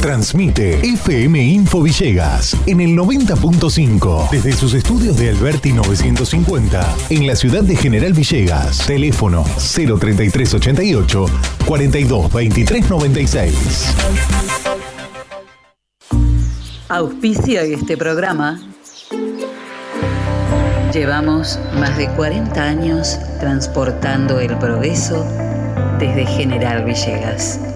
Transmite FM Info Villegas en el 90.5 desde sus estudios de Alberti 950 en la ciudad de General Villegas. Teléfono 03388 42 23 96. Auspicia este programa. Llevamos más de 40 años transportando el progreso desde General Villegas.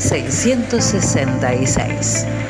666.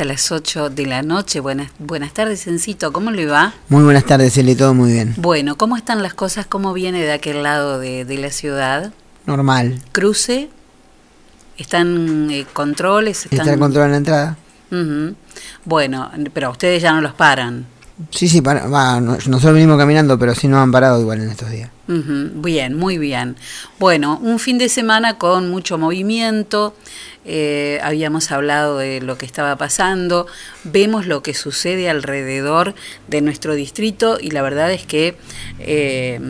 hasta las 8 de la noche. Buenas, buenas tardes, Encito. ¿Cómo le va? Muy buenas tardes, Eli, todo muy bien. Bueno, ¿cómo están las cosas? ¿Cómo viene de aquel lado de, de la ciudad? Normal. ¿Cruce? ¿Están eh, controles? ¿Está el control en la entrada? Ujú. Bueno, pero ustedes ya no los paran. Sí, sí, para, nosotros venimos caminando, pero sí nos han parado igual en estos días. Bien, muy bien. Bueno, un fin de semana con mucho movimiento. eh, habíamos hablado de lo que estaba pasando. Vemos lo que sucede alrededor de nuestro distrito y la verdad es que, eh,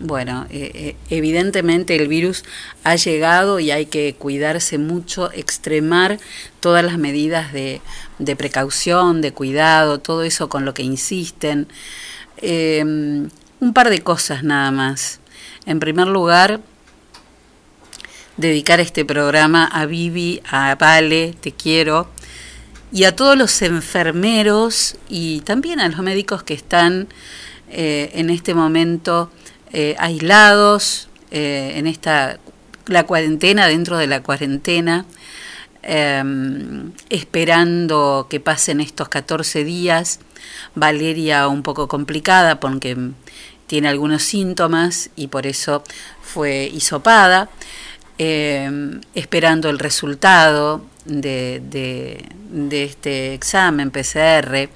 bueno, eh, evidentemente el virus ha llegado y hay que cuidarse mucho, extremar todas las medidas de, de precaución, de cuidado, todo eso con lo que insisten. Un par de cosas nada más. En primer lugar, dedicar este programa a Vivi, a Vale, te quiero, y a todos los enfermeros y también a los médicos que están eh, en este momento eh, aislados, eh, en esta la cuarentena, dentro de la cuarentena, eh, esperando que pasen estos 14 días. Valeria un poco complicada porque tiene algunos síntomas y por eso fue hisopada, eh, esperando el resultado de, de, de este examen PCR,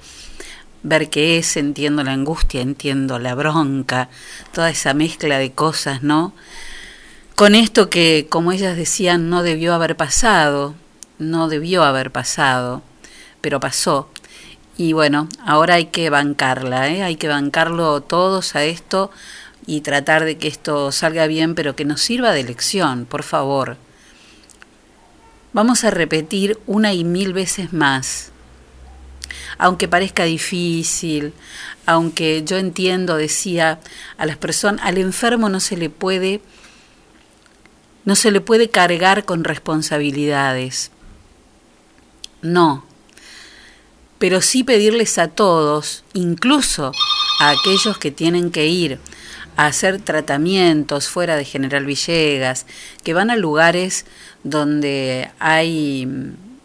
ver qué es, entiendo la angustia, entiendo la bronca, toda esa mezcla de cosas, ¿no? Con esto que, como ellas decían, no debió haber pasado, no debió haber pasado, pero pasó. Y bueno, ahora hay que bancarla, ¿eh? hay que bancarlo todos a esto y tratar de que esto salga bien, pero que nos sirva de lección, por favor. Vamos a repetir una y mil veces más. aunque parezca difícil, aunque yo entiendo, decía, a las personas, al enfermo no se le puede no se le puede cargar con responsabilidades. No. Pero sí pedirles a todos, incluso a aquellos que tienen que ir a hacer tratamientos fuera de General Villegas, que van a lugares donde hay,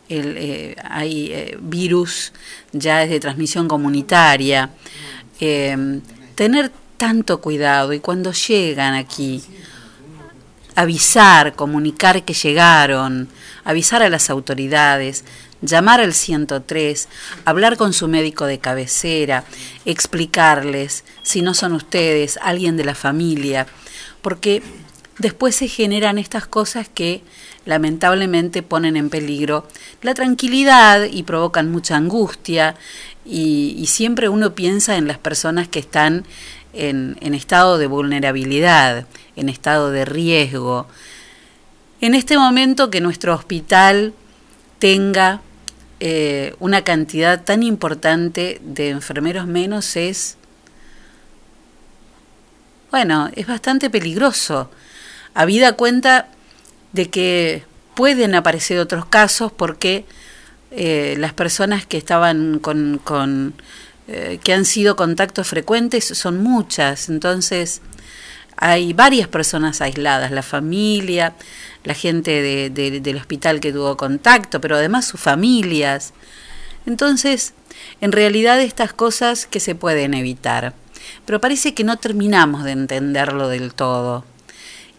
el, eh, eh, virus ya de transmisión comunitaria, eh, tener tanto cuidado y cuando llegan aquí, avisar, comunicar que llegaron, avisar a las autoridades, llamar al 103, hablar con su médico de cabecera, explicarles, si no son ustedes, alguien de la familia, porque después se generan estas cosas que lamentablemente ponen en peligro la tranquilidad y provocan mucha angustia y, siempre uno piensa en las personas que están en estado de vulnerabilidad, en estado de riesgo. En este momento que nuestro hospital tenga eh, una cantidad tan importante de enfermeros menos es, bueno, es bastante peligroso. Habida cuenta de que pueden aparecer otros casos porque eh, las personas que estaban con, con eh, que han sido contactos frecuentes son muchas, entonces hay varias personas aisladas, la familia, la gente de, de, del hospital que tuvo contacto, pero además sus familias. Entonces, en realidad estas cosas que se pueden evitar, pero parece que no terminamos de entenderlo del todo.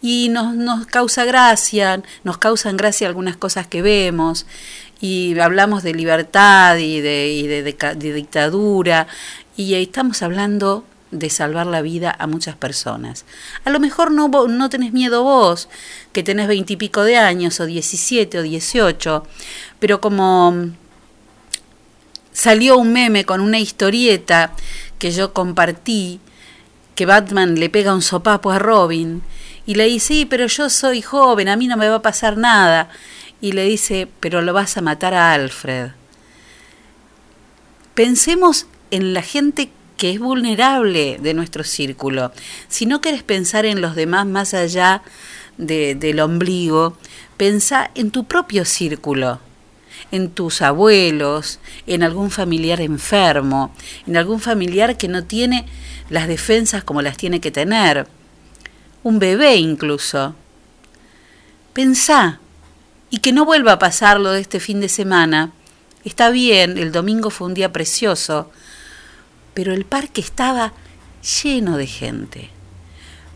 Y nos, nos causa gracia, nos causan gracia algunas cosas que vemos, y hablamos de libertad y de, de, de, de dictadura, y estamos hablando de salvar la vida a muchas personas. A lo mejor no, no tenés miedo vos, que tenés veintipico de años, o diecisiete o dieciocho, pero como salió un meme con una historieta que yo compartí, que Batman le pega un sopapo a Robin, y le dice, sí, pero yo soy joven, a mí no me va a pasar nada. Y le dice, pero lo vas a matar a Alfred. Pensemos en la gente que es vulnerable de nuestro círculo. Si no quieres pensar en los demás más allá de, del ombligo, pensá en tu propio círculo, en tus abuelos, en algún familiar enfermo, en algún familiar que no tiene las defensas como las tiene que tener, un bebé incluso. Pensá, y que no vuelva a pasarlo de este fin de semana. Está bien, el domingo fue un día precioso, pero el parque estaba lleno de gente.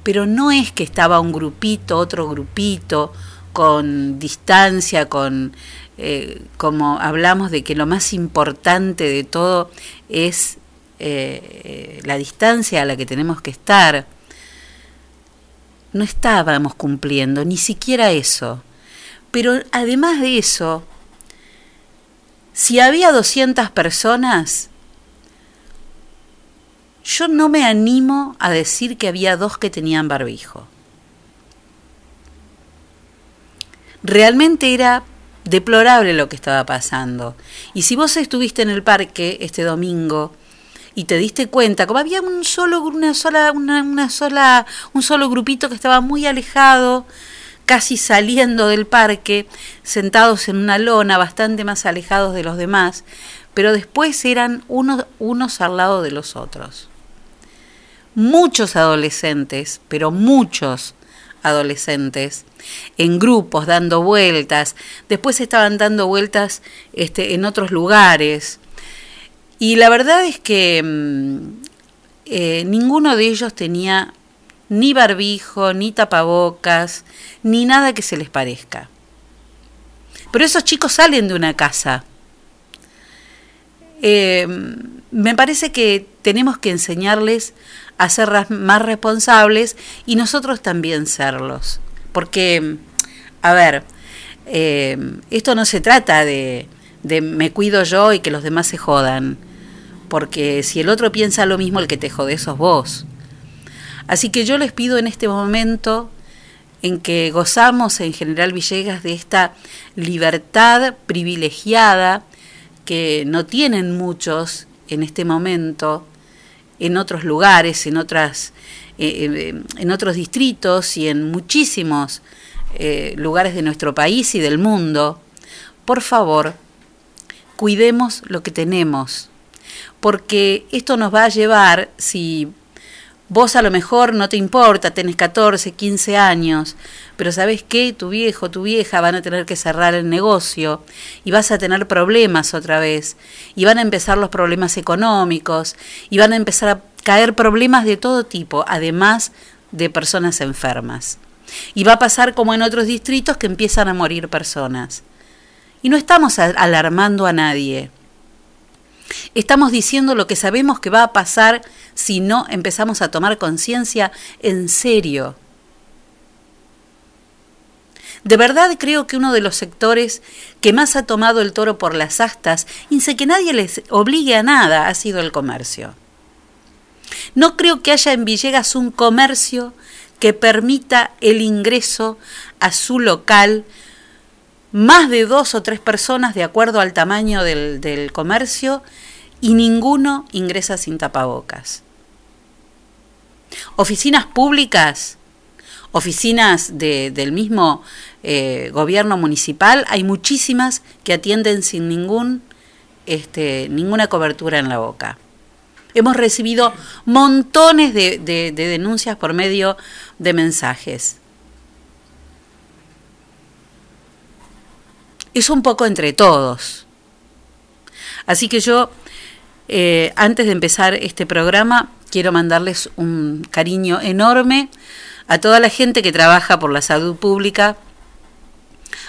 Pero no es que estaba un grupito, otro grupito, con distancia, con eh, como hablamos de que lo más importante de todo es eh, la distancia a la que tenemos que estar. No estábamos cumpliendo ni siquiera eso. Pero además de eso, si había 200 personas, yo no me animo a decir que había dos que tenían barbijo. Realmente era deplorable lo que estaba pasando. Y si vos estuviste en el parque este domingo y te diste cuenta, como había un solo, una sola, una, una sola, un solo grupito que estaba muy alejado, casi saliendo del parque, sentados en una lona, bastante más alejados de los demás, pero después eran unos, unos al lado de los otros muchos adolescentes, pero muchos adolescentes, en grupos dando vueltas, después estaban dando vueltas este, en otros lugares. Y la verdad es que mmm, eh, ninguno de ellos tenía ni barbijo, ni tapabocas, ni nada que se les parezca. Pero esos chicos salen de una casa. Eh, me parece que tenemos que enseñarles a ser más responsables y nosotros también serlos. Porque, a ver, eh, esto no se trata de, de me cuido yo y que los demás se jodan. Porque si el otro piensa lo mismo, el que te jode sos vos. Así que yo les pido en este momento en que gozamos en General Villegas de esta libertad privilegiada que no tienen muchos en este momento en otros lugares, en otras eh, eh, en otros distritos y en muchísimos eh, lugares de nuestro país y del mundo, por favor, cuidemos lo que tenemos, porque esto nos va a llevar, si vos a lo mejor no te importa, tenés 14, 15 años, pero sabes qué, tu viejo, tu vieja van a tener que cerrar el negocio y vas a tener problemas otra vez, y van a empezar los problemas económicos, y van a empezar a caer problemas de todo tipo, además de personas enfermas. Y va a pasar como en otros distritos que empiezan a morir personas. Y no estamos alarmando a nadie. Estamos diciendo lo que sabemos que va a pasar si no empezamos a tomar conciencia en serio. De verdad creo que uno de los sectores que más ha tomado el toro por las astas, y sé que nadie les obligue a nada, ha sido el comercio. No creo que haya en Villegas un comercio que permita el ingreso a su local más de dos o tres personas de acuerdo al tamaño del, comercio y ninguno ingresa sin tapabocas. Oficinas públicas, oficinas del mismo eh, gobierno municipal, hay muchísimas que atienden sin ningún, este, ninguna cobertura en la boca. Hemos recibido montones de, denuncias por medio de mensajes. Es un poco entre todos. Así que yo, eh, antes de empezar este programa, quiero mandarles un cariño enorme a toda la gente que trabaja por la salud pública,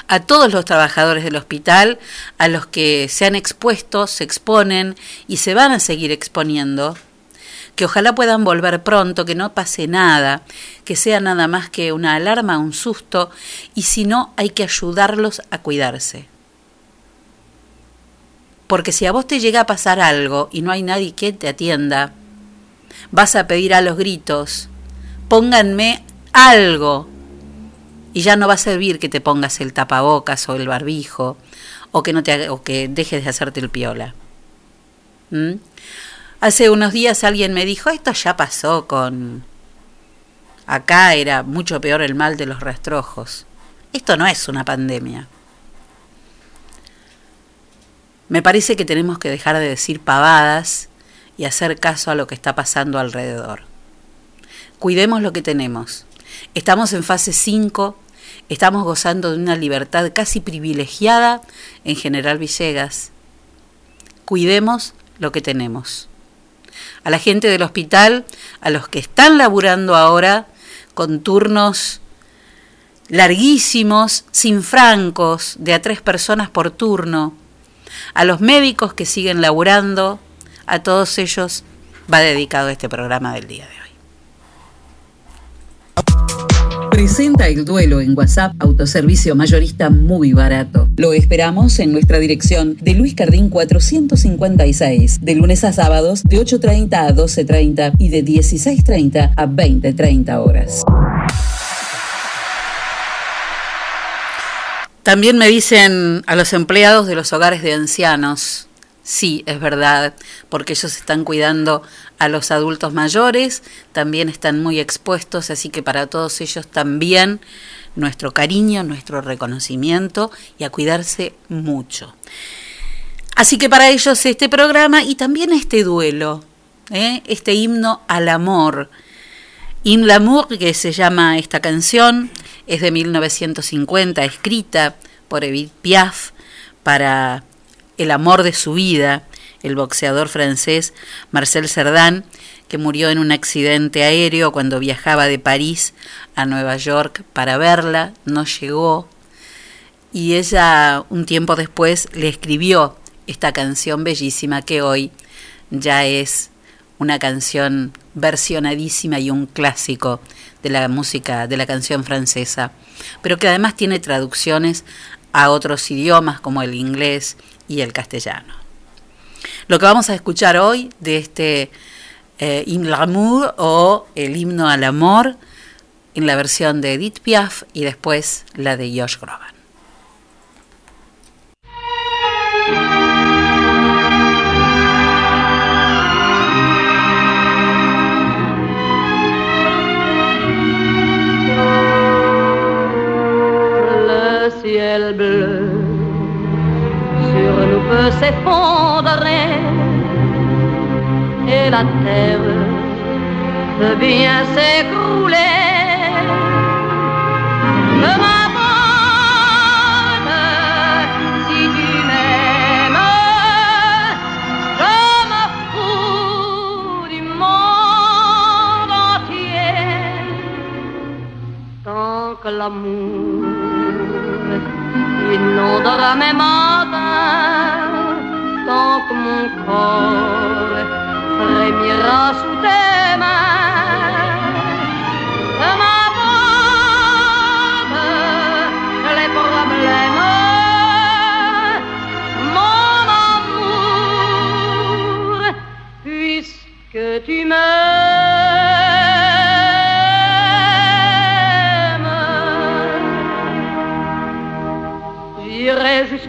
a todos los trabajadores del hospital, a los que se han expuesto, se exponen y se van a seguir exponiendo, que ojalá puedan volver pronto, que no pase nada, que sea nada más que una alarma, un susto, y si no, hay que ayudarlos a cuidarse. Porque si a vos te llega a pasar algo y no hay nadie que te atienda, vas a pedir a los gritos, pónganme algo, y ya no va a servir que te pongas el tapabocas o el barbijo o que no te o que dejes de hacerte el piola. ¿Mm? Hace unos días alguien me dijo, esto ya pasó con acá era mucho peor el mal de los rastrojos. Esto no es una pandemia. Me parece que tenemos que dejar de decir pavadas y hacer caso a lo que está pasando alrededor. Cuidemos lo que tenemos Estamos en fase 5, estamos gozando de una libertad casi privilegiada en General Villegas. Cuidemos lo que tenemos. A la gente del hospital, a los que están laburando ahora con turnos larguísimos, sin francos, de a tres personas por turno, a los médicos que siguen laburando, a todos ellos va dedicado este programa del día de hoy. Presenta el duelo en WhatsApp, autoservicio mayorista muy barato. Lo esperamos en nuestra dirección de Luis Cardín 456, de lunes a sábados de 8.30 a 12.30 y de 16.30 a 20.30 horas. También me dicen a los empleados de los hogares de ancianos, sí, es verdad, porque ellos están cuidando a los adultos mayores, también están muy expuestos, así que para todos ellos también nuestro cariño, nuestro reconocimiento y a cuidarse mucho. Así que para ellos este programa y también este duelo, ¿eh? este himno al amor. In l'amour, que se llama esta canción, es de 1950, escrita por Edith Piaf para el amor de su vida el boxeador francés Marcel Cerdan, que murió en un accidente aéreo cuando viajaba de París a Nueva York para verla, no llegó, y ella un tiempo después le escribió esta canción bellísima que hoy ya es una canción versionadísima y un clásico de la música, de la canción francesa, pero que además tiene traducciones a otros idiomas como el inglés y el castellano. Lo que vamos a escuchar hoy de este eh, l'amour o El himno al amor en la versión de Edith Piaf y después la de Josh Groban. s'effondrer et la terre veut bien s'écrouler. Je m'abonne si tu m'aimes, je me fous du monde entier tant que l'amour inondera mes matins que mon corps frémira sous tes mains. Peu m'importe les problèmes, mon amour, puisque tu m'aimes.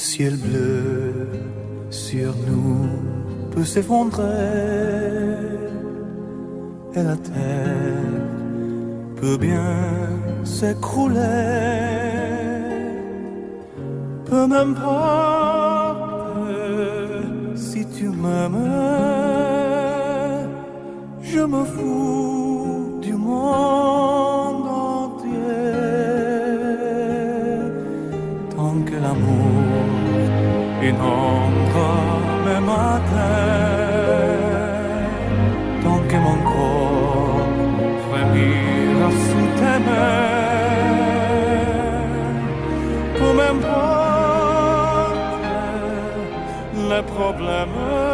Ciel bleu sur nous peut s'effondrer et la terre peut bien s'écrouler. Peu m'importe si tu m'aimes, je me fous inondera mes matins, tant que mon corps frémira sous tes mains, peu m'importe les problèmes.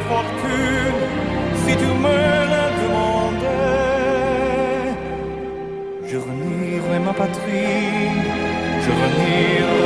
fortune si tu me le demandais. Je renierai ma patrie, je renierai.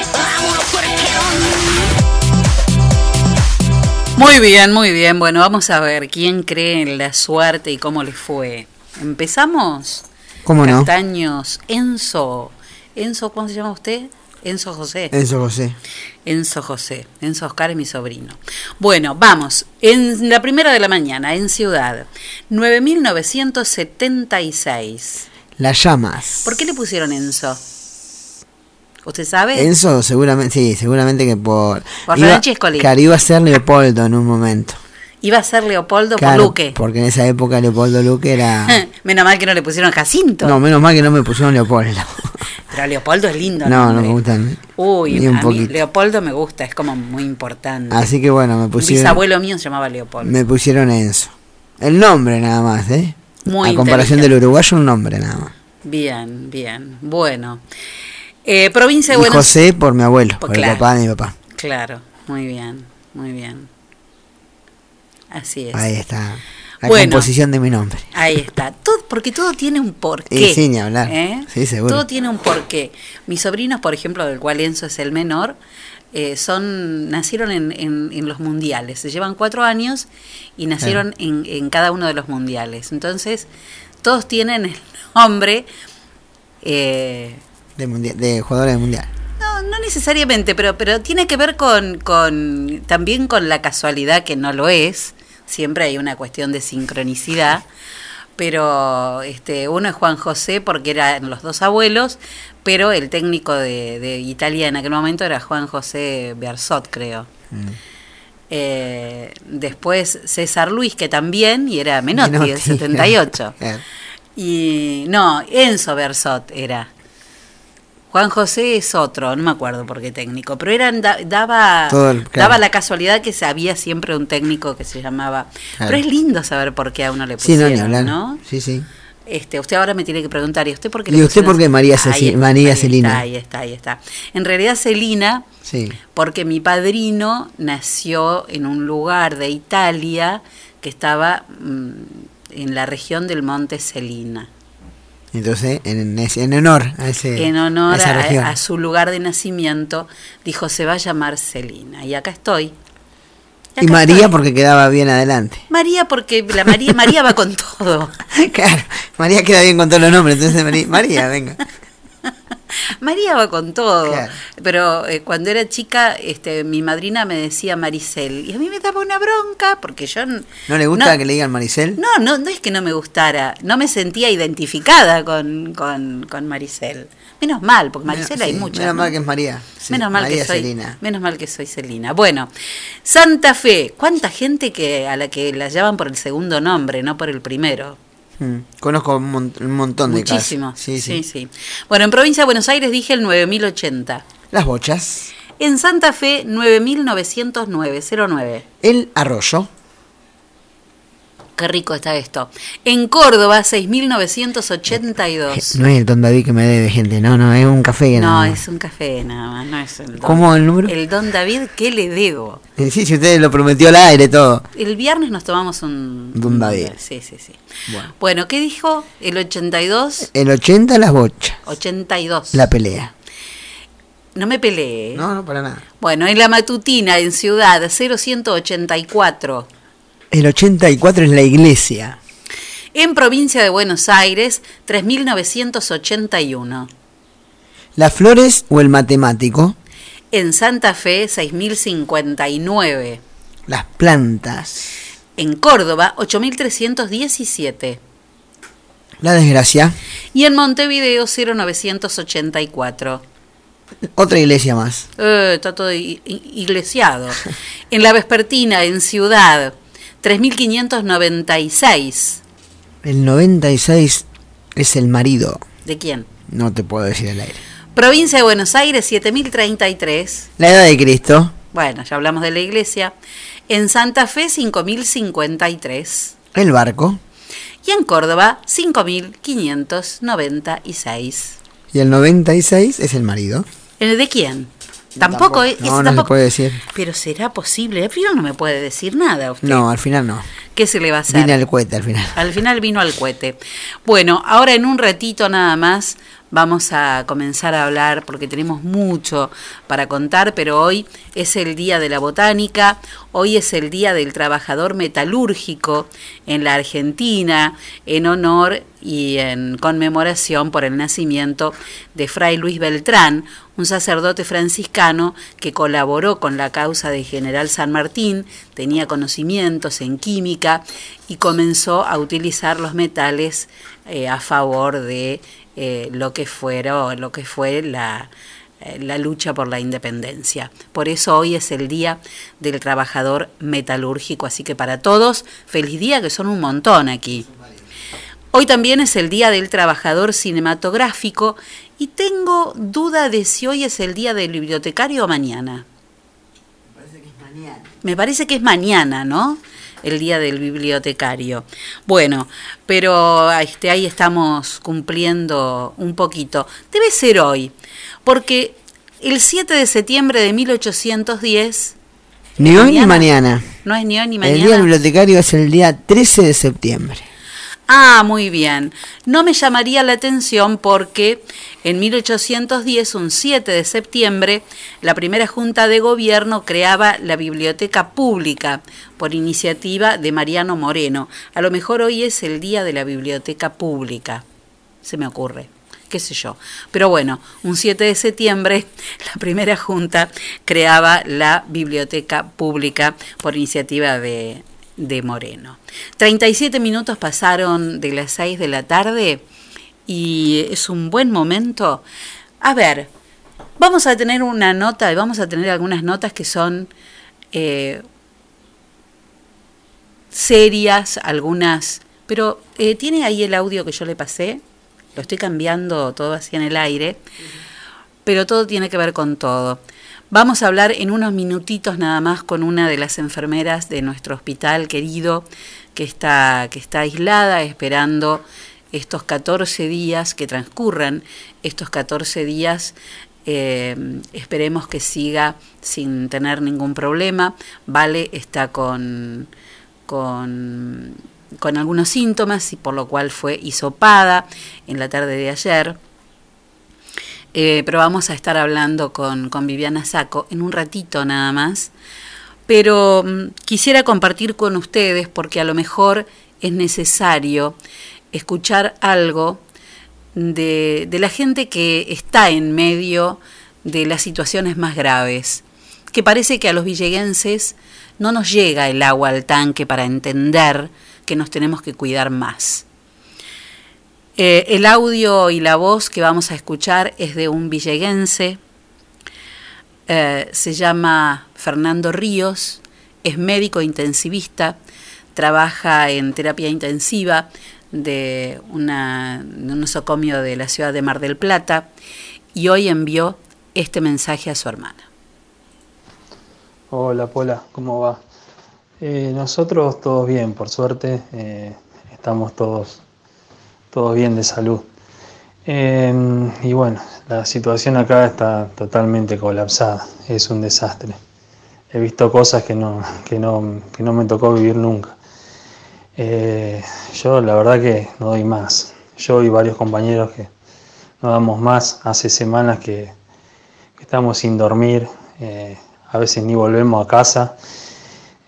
Muy bien, muy bien. Bueno, vamos a ver quién cree en la suerte y cómo le fue. ¿Empezamos? ¿Cómo no? Castaños, Enzo. Enzo, ¿cómo se llama usted? Enzo José. Enzo José. Enzo José. Enzo Oscar es mi sobrino. Bueno, vamos. En la primera de la mañana, en Ciudad, 9976. Las llamas. ¿Por qué le pusieron Enzo? ¿Usted sabe? Enzo, seguramente, sí, seguramente que por. Por iba, claro, iba a ser Leopoldo en un momento. Iba a ser Leopoldo Claro, por Luque. Porque en esa época Leopoldo Luque era. Menos mal que no le pusieron Jacinto. No, menos mal que no me pusieron Leopoldo. Pero Leopoldo es lindo. No, no nombre. me gustan. Uy, ni un a mí. Leopoldo me gusta, es como muy importante. Así que bueno, me Un pusieron. bisabuelo mío se llamaba Leopoldo. Me pusieron Enzo. El nombre nada más, ¿eh? Muy A comparación del uruguayo, un nombre nada más. Bien, bien. Bueno. Eh, provincia de Buenos José por mi abuelo, Pues por claro. el papá de mi papá. Claro, muy bien, muy bien. Así es. Ahí está. La Bueno. composición de mi nombre. Ahí está. Todo, porque todo tiene un porqué. Sí, ni hablar. ¿eh? Sí, seguro. Todo tiene un porqué. Mis sobrinos, por ejemplo, del cual Enzo es el menor, eh, son nacieron en, en- en los mundiales. Se llevan cuatro años y nacieron en, en cada uno de los mundiales. Entonces, todos tienen el nombre. De, mundial, de jugadores del mundial. no, no necesariamente, pero, pero tiene que ver con, con también con la casualidad que no lo es. Siempre hay una cuestión de sincronicidad. Pero este, uno es Juan José porque eran los dos abuelos, pero el técnico de, de Italia en aquel momento era Juan José Bersot, creo. Eh, después César Luis, que también, y era Menotti, Menotti, el 78. claro. Y no, Enzo Bersot era. Juan José es otro, no me acuerdo por qué técnico, pero eran da- daba Todo el- claro. daba la casualidad que había siempre un técnico que se llamaba. Claro. Pero es lindo saber por qué a uno le Sí, no, pusieron, ni hablar. ¿no? Sí, sí. Este, usted ahora me tiene que preguntar, ¿y usted por qué ¿Y le usted pusieron por qué María? Ceci- María Celina? Ahí está, ahí está. En realidad Celina, Sí. porque mi padrino nació en un lugar de Italia que estaba mm, en la región del Monte Celina. Entonces, en, ese- en honor a, ese, en honor a esa a, región. a su lugar de nacimiento, dijo, se va a llamar Celina. Y acá estoy. y acá María estoy. porque quedaba bien adelante. María porque la María, María va con todo. Claro, María queda bien con todos los nombres, entonces María, María, venga. María va con todo. Claro. Pero eh, cuando era chica, este, mi madrina me decía Maricel. Y a mí me daba una bronca porque yo... ¿No le gusta no- que le digan Maricel? No, no, no es que no me gustara. No me sentía identificada con, con, con Maricel. Menos mal, porque Maricel Menos- hay sí, muchas. Menos ¿no? mal que es María. Sí, menos mal María que soy Celina. menos mal que soy Celina. Bueno, Santa Fe, cuánta gente que a la que la llaman por el segundo nombre, no por el primero. Mm, Conozco un, mon- un montón de casos. Muchísimo. Sí, sí. sí, sí. Bueno, en provincia de Buenos Aires dije el 9080. Las bochas. En Santa Fe 9909, 09. El arroyo. Qué rico está esto. En Córdoba 6982. No es el Don David que me debe, gente. No, no, es un café No, nada más. es un café nada más, no es el don. ¿Cómo el número? El don David, ¿qué le debo? Sí, si usted lo prometió al aire todo. El viernes nos tomamos un... Don David. Sí, sí, sí. Bueno. Bueno, ¿qué dijo? El 82, El 80 las bochas. 82. La pelea. No me peleé. No, no, para nada. Bueno, en la matutina, en Ciudad, 0184. El 84 es la iglesia. En provincia de Buenos Aires, 3981. Las flores o el matemático. En Santa Fe, 6059. Las plantas. En Córdoba, 8317. La desgracia. Y en Montevideo, 0984. Otra iglesia más. Eh, está todo iglesiado. En la Vespertina, en Ciudad, 3596. El 96 es el marido. ¿De quién? No te puedo decir al aire. Provincia de Buenos Aires, 7033. La edad de Cristo. Bueno, ya hablamos de la iglesia. En Santa Fe, 5.053. El barco. Y en Córdoba, 5.596. Y el 96 es el marido. ¿El de quién? Tampoco, es- No, no se tampoco- puede decir. Pero será posible. Al final no me puede decir nada usted. No, al final no. ¿Qué se le va a hacer? Vine al cohete al final. Al final vino al cohete. Bueno, ahora en un ratito nada más vamos a comenzar a hablar porque tenemos mucho para contar, pero hoy es el Día de la Botánica, hoy es el Día del Trabajador Metalúrgico en la Argentina, en honor y en conmemoración por el nacimiento de Fray Luis Beltrán, un sacerdote franciscano que colaboró con la causa de General San Martín, tenía conocimientos en química y comenzó a utilizar los metales eh, a favor de eh, lo que fuera, lo que fue la, eh, la lucha por la independencia. Por eso hoy es el día del trabajador metalúrgico, así que para todos, feliz día, que son un montón aquí. Hoy también es el Día del Trabajador Cinematográfico y tengo duda de si hoy es el Día del Bibliotecario o mañana. Me parece que es mañana, ¿no? El Día del Bibliotecario. Bueno, pero este, ahí estamos cumpliendo un poquito. Debe ser hoy, porque el 7 de septiembre de 1810... Ni hoy ni Mañana. mañana. No es ni hoy ni El día del mañana. bibliotecario es el día 13 de septiembre. Ah, muy bien. No me llamaría la atención porque en 1810, un 7 de septiembre, la primera Junta de Gobierno creaba la Biblioteca Pública por iniciativa de Mariano Moreno. A lo mejor hoy es el día de la Biblioteca Pública, se me ocurre, qué sé yo. Pero bueno, un 7 de septiembre, la primera Junta creaba la Biblioteca Pública por iniciativa de, de Moreno. 37 minutos pasaron de las 6 de la tarde y es un buen momento. A ver, vamos a tener una nota y vamos a tener algunas notas que son eh, serias, algunas, pero eh, tiene ahí el audio que yo le pasé, lo estoy cambiando todo así en el aire, pero todo tiene que ver con todo. Vamos a hablar en unos minutitos nada más con una de las enfermeras de nuestro hospital querido que está, que está aislada esperando estos 14 días que transcurran, estos 14 días eh, esperemos que siga sin tener ningún problema. Vale está con, con, con algunos síntomas y por lo cual fue hisopada en la tarde de ayer. Eh, pero vamos a estar hablando con, con Viviana Saco en un ratito nada más. Pero mm, quisiera compartir con ustedes porque a lo mejor es necesario escuchar algo de, de la gente que está en medio de las situaciones más graves, que parece que a los villeguenses no nos llega el agua al tanque para entender que nos tenemos que cuidar más. Eh, el audio y la voz que vamos a escuchar es de un villeguense, eh, se llama Fernando Ríos, es médico intensivista, trabaja en terapia intensiva de, un nosocomio de la ciudad de Mar del Plata y hoy envió este mensaje a su hermana. Hola Pola, ¿cómo va? Eh, nosotros todos bien, por suerte, estamos todos, todos bien de salud. Eh, y bueno, la situación acá está totalmente colapsada, es un desastre. He visto cosas que no, que no, que no me tocó vivir nunca. Eh, yo la verdad que no doy más. Yo y varios compañeros que no damos más, hace semanas que, que estamos sin dormir, eh, a veces ni volvemos a casa.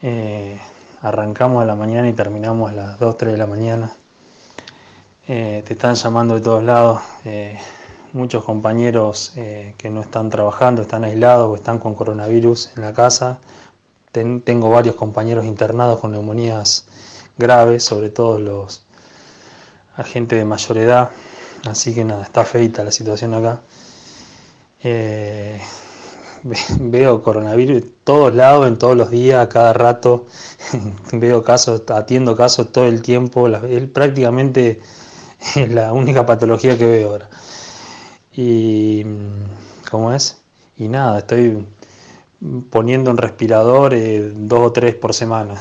Eh, arrancamos a la mañana y terminamos a las 2, 3 de la mañana. Eh, te están llamando de todos lados. eh, muchos compañeros eh, que no están trabajando, están aislados o están con coronavirus en la casa. Ten- tengo varios compañeros internados con neumonías graves, sobre todo los a gente de mayor edad. Así que nada, está feita la situación acá. Eh, ve- veo coronavirus en todos lados, en todos los días, a cada rato. veo casos, atiendo casos todo el tiempo. Es prácticamente es la única patología que veo ahora. Y, ¿cómo es? Y nada, estoy poniendo en respirador eh, dos o tres por semana.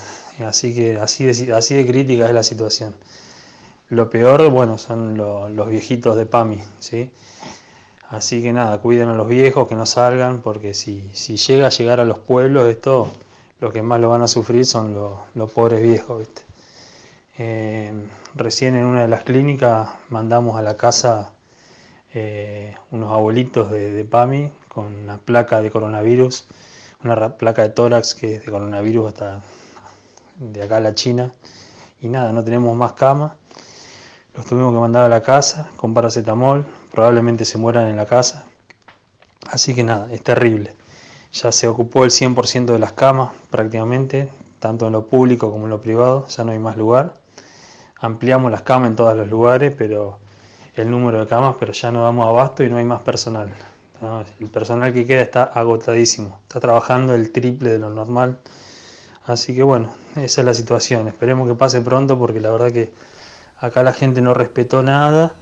Así que así de, así de crítica es la situación. Lo peor, bueno, son lo- los viejitos de PAMI, ¿sí? Así que nada, cuiden a los viejos, que no salgan, porque si, si llega a llegar a los pueblos, esto, los que más lo van a sufrir son los, los pobres viejos, ¿viste? Eh, recién en una de las clínicas mandamos a la casa eh, unos abuelitos de, de PAMI con una placa de coronavirus, una placa de tórax que es de coronavirus hasta de acá a la China. Y nada, no tenemos más cama. Los tuvimos que mandar a la casa con paracetamol, probablemente se mueran en la casa. Así que nada, es terrible. Ya se ocupó el 100% de las camas prácticamente, tanto en lo público como en lo privado, ya no hay más lugar. Ampliamos las camas en todos los lugares, pero el número de camas, pero ya no damos abasto y no hay más personal. El personal que queda está agotadísimo, está trabajando el triple de lo normal. Así que bueno, esa es la situación. Esperemos que pase pronto porque la verdad que acá la gente no respetó nada.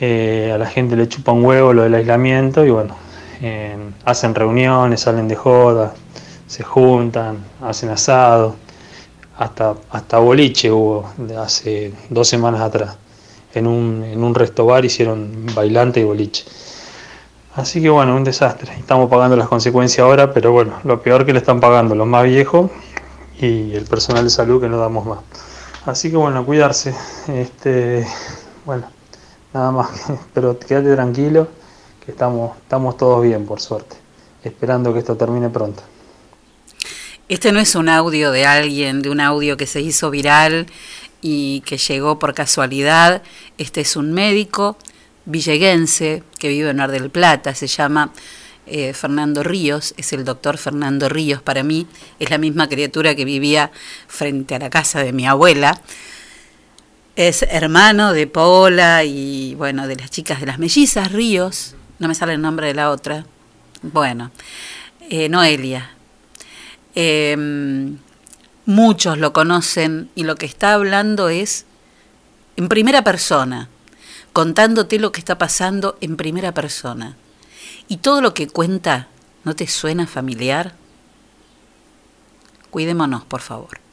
Eh, a la gente le chupa un huevo lo del aislamiento y bueno, eh, hacen reuniones, salen de joda, se juntan, hacen asado. Hasta, hasta boliche hubo hace dos semanas atrás. En un, en un resto bar hicieron bailante y boliche. Así que bueno, un desastre. Estamos pagando las consecuencias ahora, pero bueno, lo peor que le están pagando los más viejos y el personal de salud que no damos más. Así que bueno, cuidarse. Este, bueno, nada más. Pero quédate tranquilo, que estamos, estamos todos bien, por suerte. Esperando que esto termine pronto. Este no es un audio de alguien, de un audio que se hizo viral y que llegó por casualidad. Este es un médico villeguense que vive en Mar del Plata, se llama eh, Fernando Ríos, es el doctor Fernando Ríos para mí, es la misma criatura que vivía frente a la casa de mi abuela. Es hermano de Paola y bueno, de las chicas de las mellizas Ríos, no me sale el nombre de la otra. Bueno, eh, Noelia. Eh, muchos lo conocen y lo que está hablando es en primera persona, contándote lo que está pasando en primera persona. Y todo lo que cuenta, ¿no te suena familiar? Cuidémonos, por favor.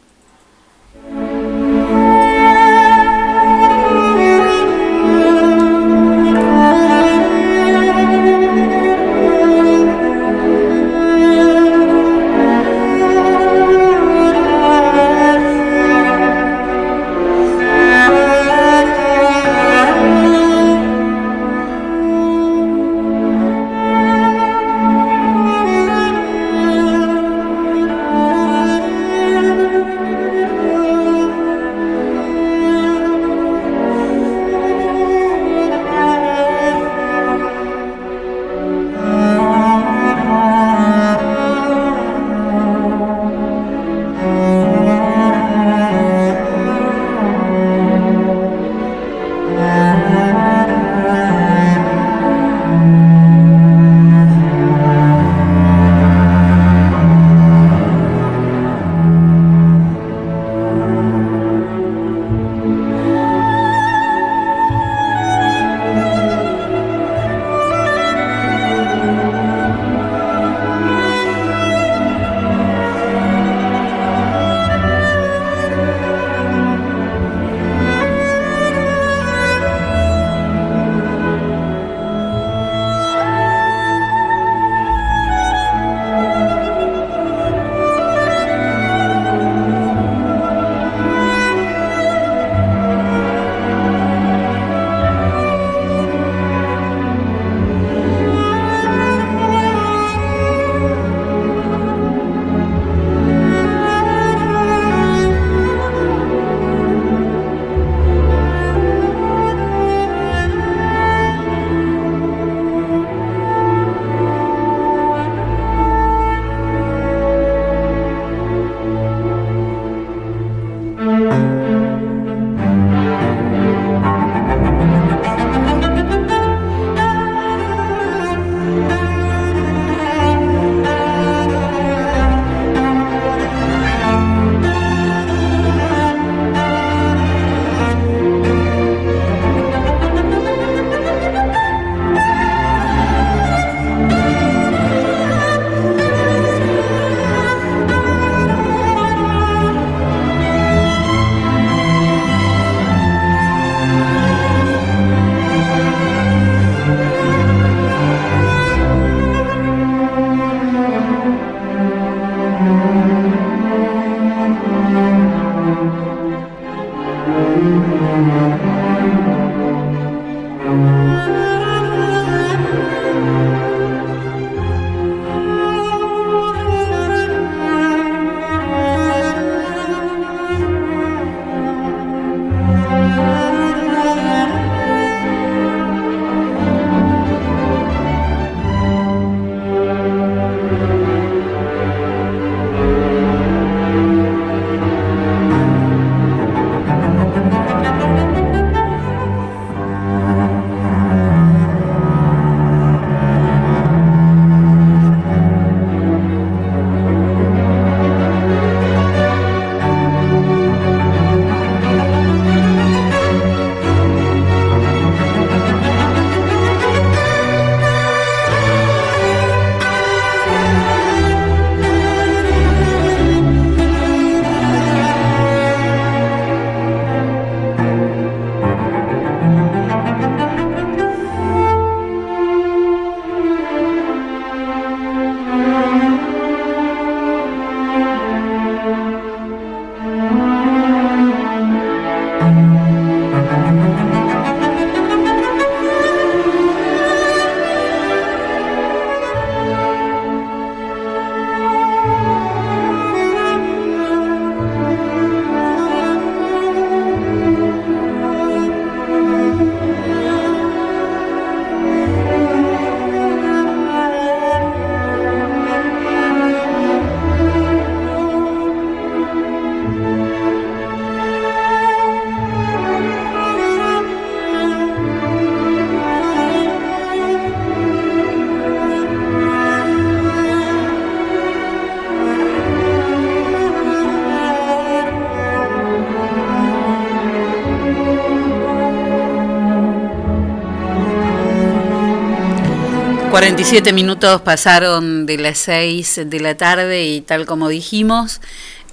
47 minutos pasaron de las 6 de la tarde y tal como dijimos,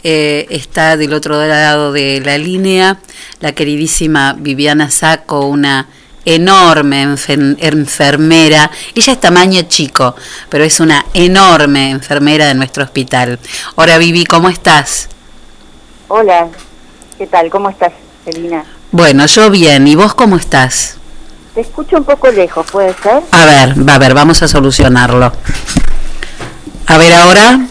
eh, está del otro lado de la línea la queridísima Viviana Saco, una enorme enfer- enfermera. Ella es tamaño chico, pero es una enorme enfermera de nuestro hospital. Hola Vivi, ¿cómo estás? Hola, ¿qué tal? ¿Cómo estás, Celina? Bueno, yo bien, ¿y vos cómo estás? Te escucho un poco lejos, ¿puede ser? A ver, va a ver, vamos a solucionarlo. A ver ahora.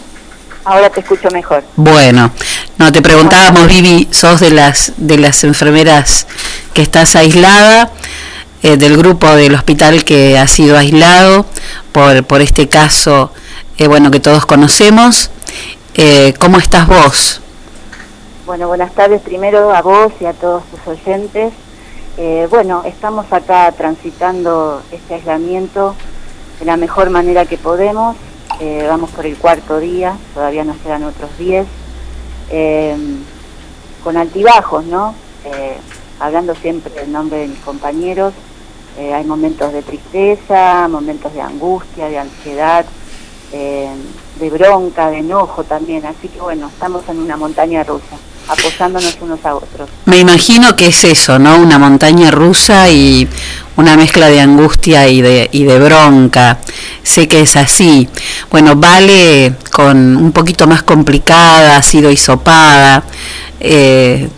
Ahora te escucho mejor. Bueno, no te preguntábamos, Vivi, sos de las de las enfermeras que estás aislada, eh, del grupo del hospital que ha sido aislado por, por este caso, eh, bueno, que todos conocemos. Eh, ¿Cómo estás vos? Bueno, buenas tardes primero a vos y a todos tus oyentes. Eh, bueno, estamos acá transitando este aislamiento de la mejor manera que podemos. Eh, vamos por el cuarto día, todavía nos quedan otros 10. Eh, con altibajos, ¿no? Eh, hablando siempre en nombre de mis compañeros, hay momentos de tristeza, momentos de angustia, de ansiedad, de bronca, de enojo también. Así que bueno, estamos en una montaña rusa, apoyándonos unos a otros. Me imagino que es eso, ¿no? Una montaña rusa y una mezcla de angustia y de, y de bronca. Sé que es así. Bueno, Vale con un poquito más complicada, ha sido hisopada. Eh,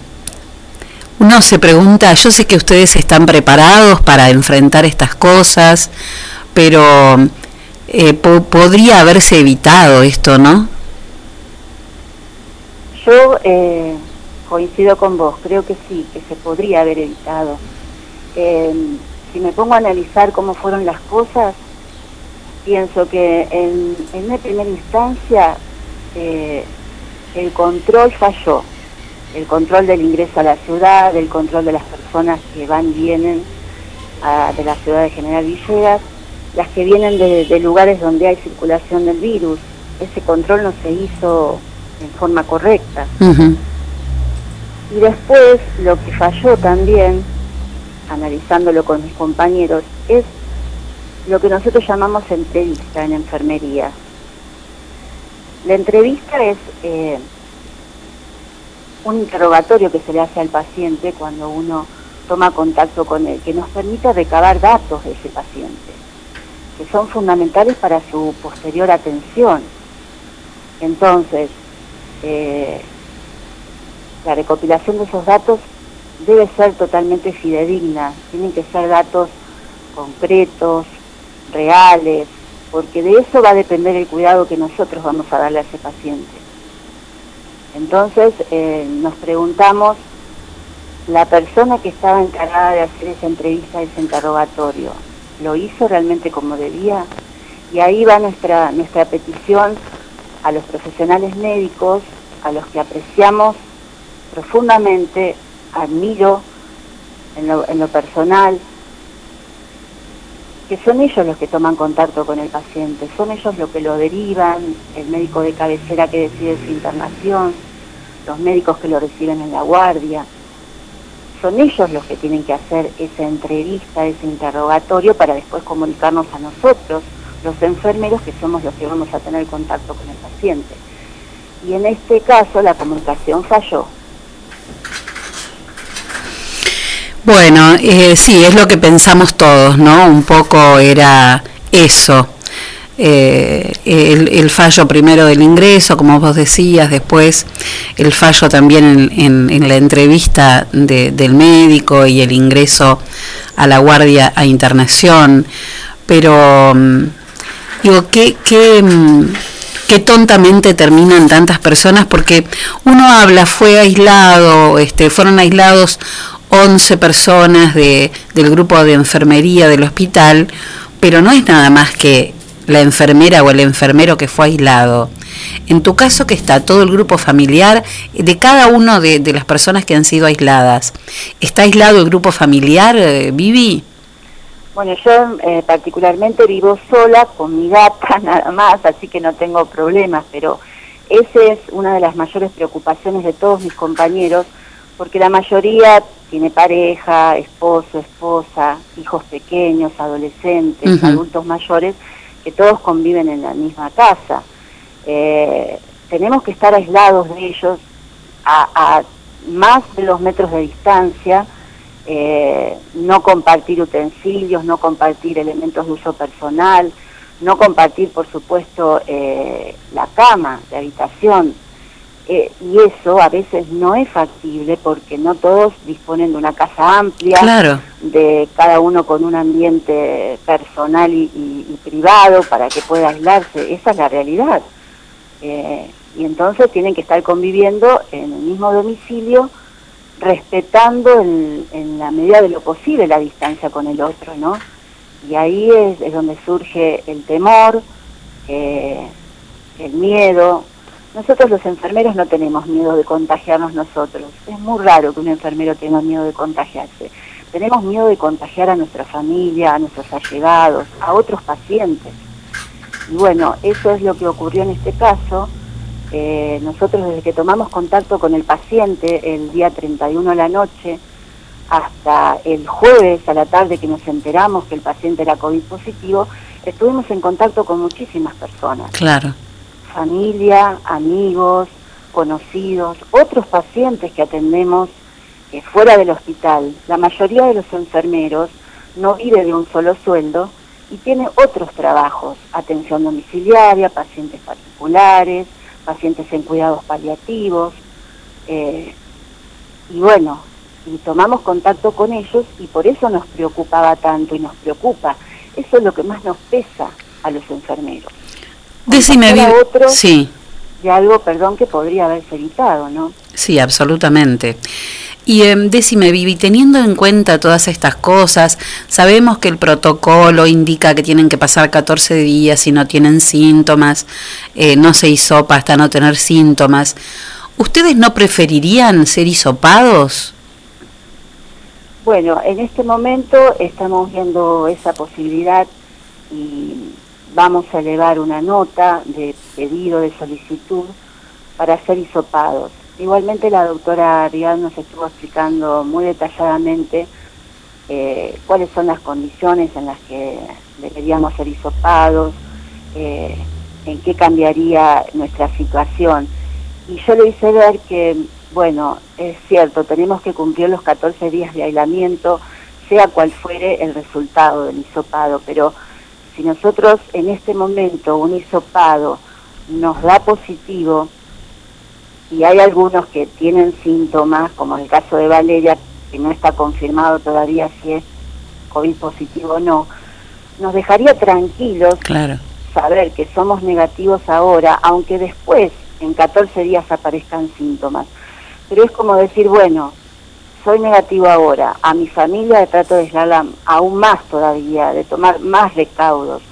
uno se pregunta, yo sé que ustedes están preparados para enfrentar estas cosas, pero eh, po- podría haberse evitado esto, ¿no? Yo eh, coincido con vos, creo que sí, que se podría haber evitado. Eh, si me pongo a analizar cómo fueron las cosas, pienso que en, en una primera instancia eh, el control falló, el control del ingreso a la ciudad, el control de las personas que van y vienen a- de la ciudad de General Villegas, las que vienen de, de lugares donde hay circulación del virus. Ese control no se hizo en forma correcta. Y después lo que falló también, analizándolo con mis compañeros, es lo que nosotros llamamos entrevista en enfermería. La entrevista es eh, un interrogatorio que se le hace al paciente cuando uno toma contacto con él, que nos permite recabar datos de ese paciente, que son fundamentales para su posterior atención. Entonces, eh, la recopilación de esos datos debe ser totalmente fidedigna, tienen que ser datos concretos, reales, porque de eso va a depender el cuidado que nosotros vamos a darle a ese paciente. Entonces eh, nos preguntamos, la persona que estaba encargada de hacer esa entrevista, ese interrogatorio, ¿lo hizo realmente como debía? Y ahí va nuestra, nuestra petición a los profesionales médicos, a los que apreciamos profundamente, admiro en lo, personal, que son ellos los que toman contacto con el paciente, son ellos los que lo derivan, el médico de cabecera que decide su internación, los médicos que lo reciben en la guardia. Son ellos los que tienen que hacer esa entrevista, ese interrogatorio para después comunicarnos a nosotros, los enfermeros que somos los que vamos a tener contacto con el paciente. Y en este caso la comunicación falló. Bueno, eh, sí, es lo que pensamos todos, ¿no? Un poco era eso. Eh, el, el fallo primero del ingreso, como vos decías, después el fallo también en, en- en la entrevista de- del médico y el ingreso a la guardia a internación. Pero, mm, digo, ¿qué, qué, mm, qué tontamente terminan tantas personas? Porque uno habla, fue aislado, este, fueron aislados 11 personas de, del grupo de enfermería del hospital, pero no es nada más que la enfermera o el enfermero que fue aislado. En tu caso que está todo el grupo familiar, de cada uno de, de las personas que han sido aisladas, ¿está aislado el grupo familiar, eh, Vivi? Bueno, yo eh, particularmente vivo sola con mi gata nada más, así que no tengo problemas, pero esa es una de las mayores preocupaciones de todos mis compañeros, porque la mayoría tiene pareja, esposo, esposa, hijos pequeños, adolescentes, adultos mayores, que todos conviven en la misma casa. Eh, tenemos que estar aislados de ellos a, a más de dos metros de distancia, eh, no compartir utensilios, no compartir elementos de uso personal, no compartir, por supuesto, eh, la cama de habitación. Eh, y eso a veces no es factible porque no todos disponen de una casa amplia, Claro. de cada uno con un ambiente personal y, y- y privado para que pueda aislarse. Esa es la realidad. Eh, y entonces tienen que estar conviviendo en el mismo domicilio, respetando en, la medida de lo posible la distancia con el otro, ¿no? Y ahí es, es donde surge el temor, eh, el miedo. Nosotros los enfermeros no tenemos miedo de contagiarnos nosotros. Es muy raro que un enfermero tenga miedo de contagiarse. Tenemos miedo de contagiar a nuestra familia, a nuestros allegados, a otros pacientes. Y bueno, eso es lo que ocurrió en este caso. Eh, nosotros desde que tomamos contacto con el paciente el día 31 a la noche hasta el jueves a la tarde que nos enteramos que el paciente era COVID positivo, estuvimos en contacto con muchísimas personas, Claro. familia, amigos, conocidos, otros pacientes que atendemos eh, fuera del hospital. La mayoría de los enfermeros no vive de un solo sueldo y tiene otros trabajos, atención domiciliaria, pacientes particulares, pacientes en cuidados paliativos. eh, y bueno, y tomamos contacto con ellos y por eso nos preocupaba tanto y nos preocupa. Eso es lo que más nos pesa a los enfermeros. Decime, Vivi. otros Sí. de algo, perdón, que podría haberse evitado, ¿no? Sí, absolutamente. Y eh, decime, Vivi, teniendo en cuenta todas estas cosas, sabemos que el protocolo indica que tienen que pasar 14 días si no tienen síntomas, eh, no se hisopa hasta no tener síntomas. ¿Ustedes no preferirían ser hisopados? Bueno, en este momento estamos viendo esa posibilidad y vamos a elevar una nota de pedido de solicitud para ser hisopados. Igualmente la doctora Rial nos estuvo explicando muy detalladamente eh, cuáles son las condiciones en las que deberíamos ser hisopados, eh, en qué cambiaría nuestra situación. Y yo le hice ver que, bueno, es cierto, tenemos que cumplir los 14 días de aislamiento, sea cual fuere el resultado del hisopado, pero si nosotros en este momento un hisopado nos da positivo, y hay algunos que tienen síntomas, como en el caso de Valeria, que no está confirmado todavía si es COVID positivo o no, nos dejaría tranquilos Claro. saber que somos negativos ahora, aunque después, en 14 días, aparezcan síntomas. Pero es como decir, bueno, soy negativo ahora, a mi familia trato de aislarla aún más todavía, de tomar más recaudos,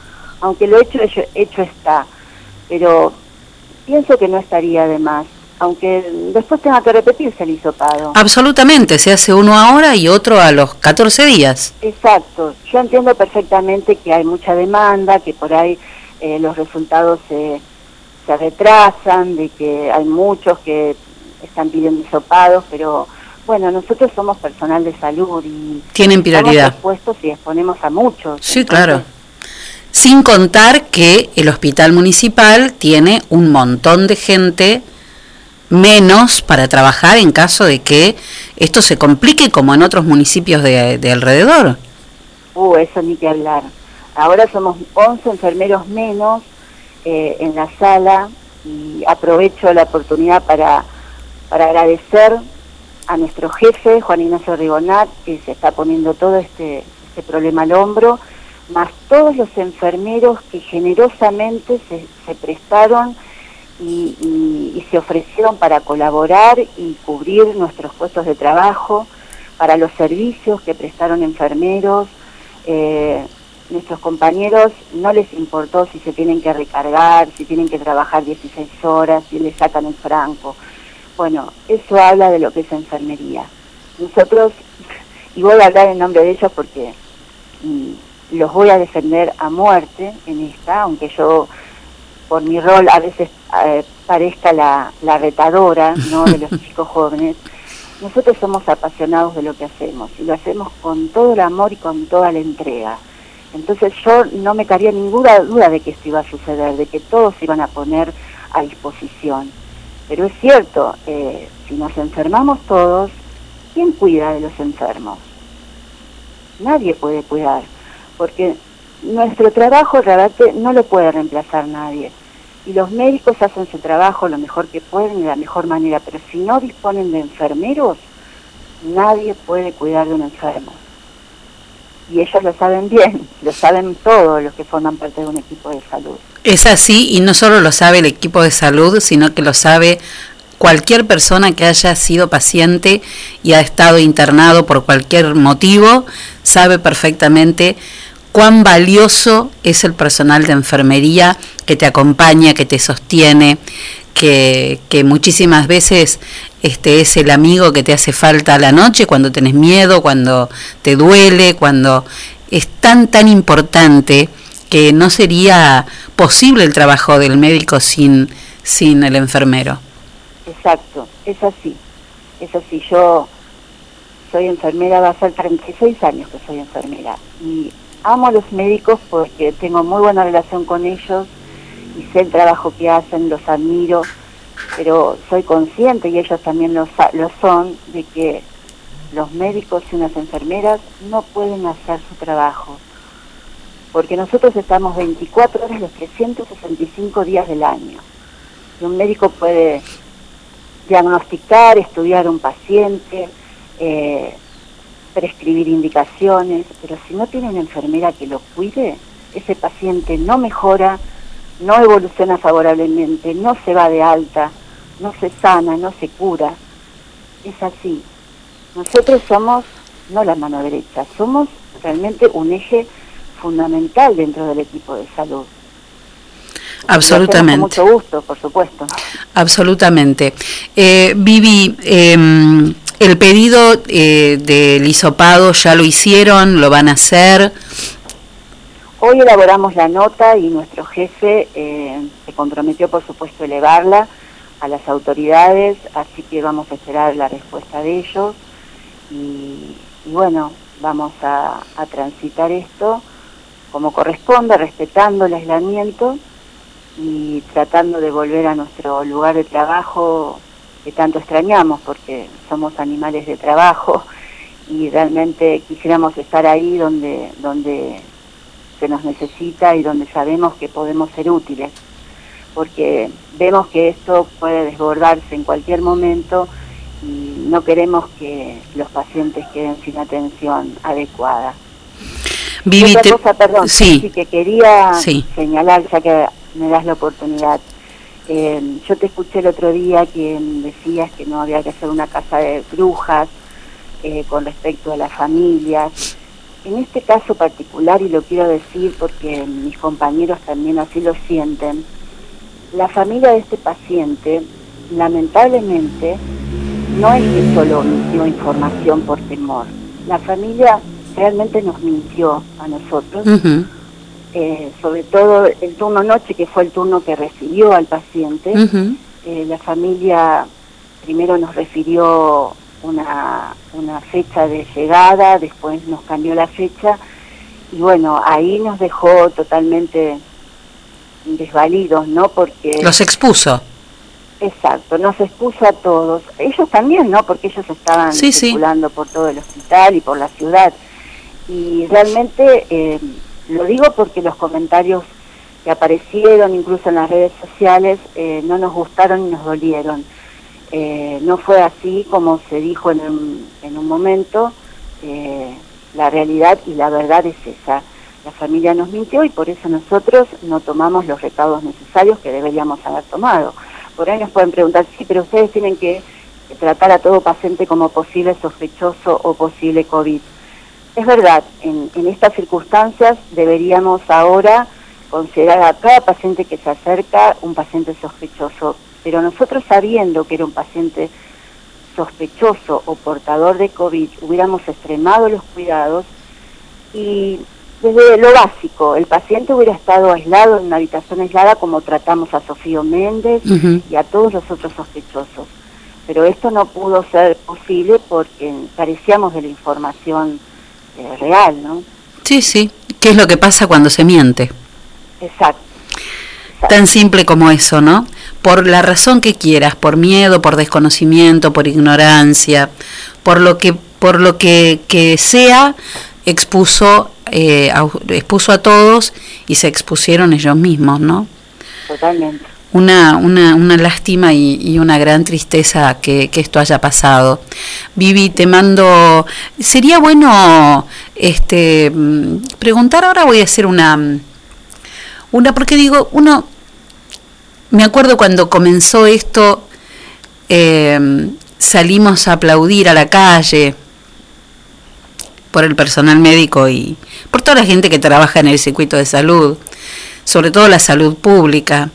aunque lo hecho, hecho, hecho está, pero pienso que no estaría de más, aunque después tenga que repetirse el hisopado. Absolutamente, se hace uno ahora y otro a los 14 días. Exacto, yo entiendo perfectamente que hay mucha demanda, que por ahí eh, los resultados se, se retrasan, de que hay muchos que están pidiendo hisopados, pero bueno, nosotros somos personal de salud y Tienen prioridad. estamos expuestos y exponemos a muchos. Sí, claro. Sin contar que el hospital municipal tiene un montón de gente menos para trabajar en caso de que esto se complique como en otros municipios de, de alrededor. Uh, eso ni que hablar. Ahora somos 11 enfermeros menos eh, en la sala y aprovecho la oportunidad para, para agradecer a nuestro jefe, Juan Ignacio Rigonat, que se está poniendo todo este, este problema al hombro, más todos los enfermeros que generosamente se, se prestaron y, y- y se ofrecieron para colaborar y cubrir nuestros puestos de trabajo, para los servicios que prestaron enfermeros. Eh, nuestros compañeros no les importó si se tienen que recargar, si tienen que trabajar 16 horas, si les sacan el franco. Bueno, eso habla de lo que es enfermería. Nosotros, y voy a hablar en nombre de ellos porque mm, los voy a defender a muerte en esta, aunque yo por mi rol a veces eh, parezca la, la retadora ¿no? de los chicos jóvenes, nosotros somos apasionados de lo que hacemos y lo hacemos con todo el amor y con toda la entrega. Entonces yo no me cabía ninguna duda de que esto iba a suceder, de que todos se iban a poner a disposición. Pero es cierto, eh, si nos enfermamos todos, ¿quién cuida de los enfermos? Nadie puede cuidar, porque nuestro trabajo realmente no lo puede reemplazar nadie. Y los médicos hacen su trabajo lo mejor que pueden, de la mejor manera, pero si no disponen de enfermeros, nadie puede cuidar de un enfermo. Y ellos lo saben bien, lo saben todos los que forman parte de un equipo de salud. Es así y no solo lo sabe el equipo de salud, sino que lo sabe cualquier persona que haya sido paciente y ha estado internado por cualquier motivo, sabe perfectamente cuán valioso es el personal de enfermería que te acompaña, que te sostiene, que, que muchísimas veces este es el amigo que te hace falta a la noche cuando tenés miedo, cuando te duele, cuando es tan tan importante que no sería posible el trabajo del médico sin, sin el enfermero. Exacto, es así, es así. Yo soy enfermera, va a ser 36 años que soy enfermera y amo a los médicos porque tengo muy buena relación con ellos y sé el trabajo que hacen, los admiro, pero soy consciente y ellos también lo, lo son de que los médicos y unas enfermeras no pueden hacer su trabajo porque nosotros estamos 24 horas los 365 días del año. Y un médico puede diagnosticar, estudiar un paciente, eh, prescribir indicaciones, pero si no tiene una enfermera que lo cuide, ese paciente no mejora, no evoluciona favorablemente, no se va de alta, no se sana, no se cura. Es así. Nosotros somos, no la mano derecha, somos realmente un eje fundamental dentro del equipo de salud. Absolutamente. Con mucho gusto, por supuesto. Absolutamente. Eh, Vivi, eh, el pedido eh, del hisopado ya lo hicieron, lo van a hacer. Hoy elaboramos la nota y nuestro jefe eh, se comprometió, por supuesto, a elevarla a las autoridades, así que vamos a esperar la respuesta de ellos y, y bueno, vamos a, a transitar esto como corresponde, respetando el aislamiento y tratando de volver a nuestro lugar de trabajo que tanto extrañamos porque somos animales de trabajo y realmente quisiéramos estar ahí donde, donde se nos necesita y donde sabemos que podemos ser útiles, porque vemos que esto puede desbordarse en cualquier momento y no queremos que los pacientes queden sin atención adecuada. Vivi, Otra cosa, perdón, sí. sí, que quería Sí. señalar, ya que me das la oportunidad. Yo te escuché el otro día que decías que no había que hacer una casa de brujas eh, con respecto a las familias. En este caso particular, y lo quiero decir porque mis compañeros también así lo sienten, la familia de este paciente, lamentablemente, no es que solo omitió información por temor. La familia realmente nos mintió a nosotros, eh, sobre todo el turno noche, que fue el turno que recibió al paciente. Eh, la familia primero nos refirió una, una fecha de llegada, después nos cambió la fecha y bueno, ahí nos dejó totalmente desvalidos, ¿no? Porque... Los expuso. Exacto, nos expuso a todos. Ellos también, ¿no? Porque ellos estaban Sí, sí. circulando por todo el hospital y por la ciudad. Y realmente eh, lo digo porque los comentarios que aparecieron incluso en las redes sociales eh, no nos gustaron y nos dolieron. Eh, no fue así como se dijo en un, en un momento. eh, la realidad y la verdad es esa. La familia nos mintió y por eso nosotros no tomamos los recados necesarios que deberíamos haber tomado. Por ahí nos pueden preguntar, sí, pero ustedes tienen que tratar a todo paciente como posible sospechoso o posible COVID. Es verdad, en, en estas circunstancias deberíamos ahora considerar a cada paciente que se acerca un paciente sospechoso, pero nosotros sabiendo que era un paciente sospechoso o portador de COVID, hubiéramos extremado los cuidados y desde lo básico, el paciente hubiera estado aislado en una habitación aislada como tratamos a Sofío Méndez y a todos los otros sospechosos. Pero esto no pudo ser posible porque carecíamos de la información eh, real, ¿no? Sí, sí. ¿Qué es lo que pasa cuando se miente? Exacto. Tan simple como eso, ¿no? Por la razón que quieras, por miedo, por desconocimiento, por ignorancia, por lo que, por lo que, que sea, expuso, eh, a, expuso a todos y se expusieron ellos mismos, ¿no? Totalmente. Una, una, una lástima y, una gran tristeza que, esto haya pasado. Vivi, te mando. Sería bueno este mm, preguntar ahora voy a hacer una una porque digo, uno me acuerdo cuando comenzó esto eh, salimos a aplaudir a la calle por el personal médico y por toda la gente que trabaja en el circuito de salud, sobre todo la salud pública.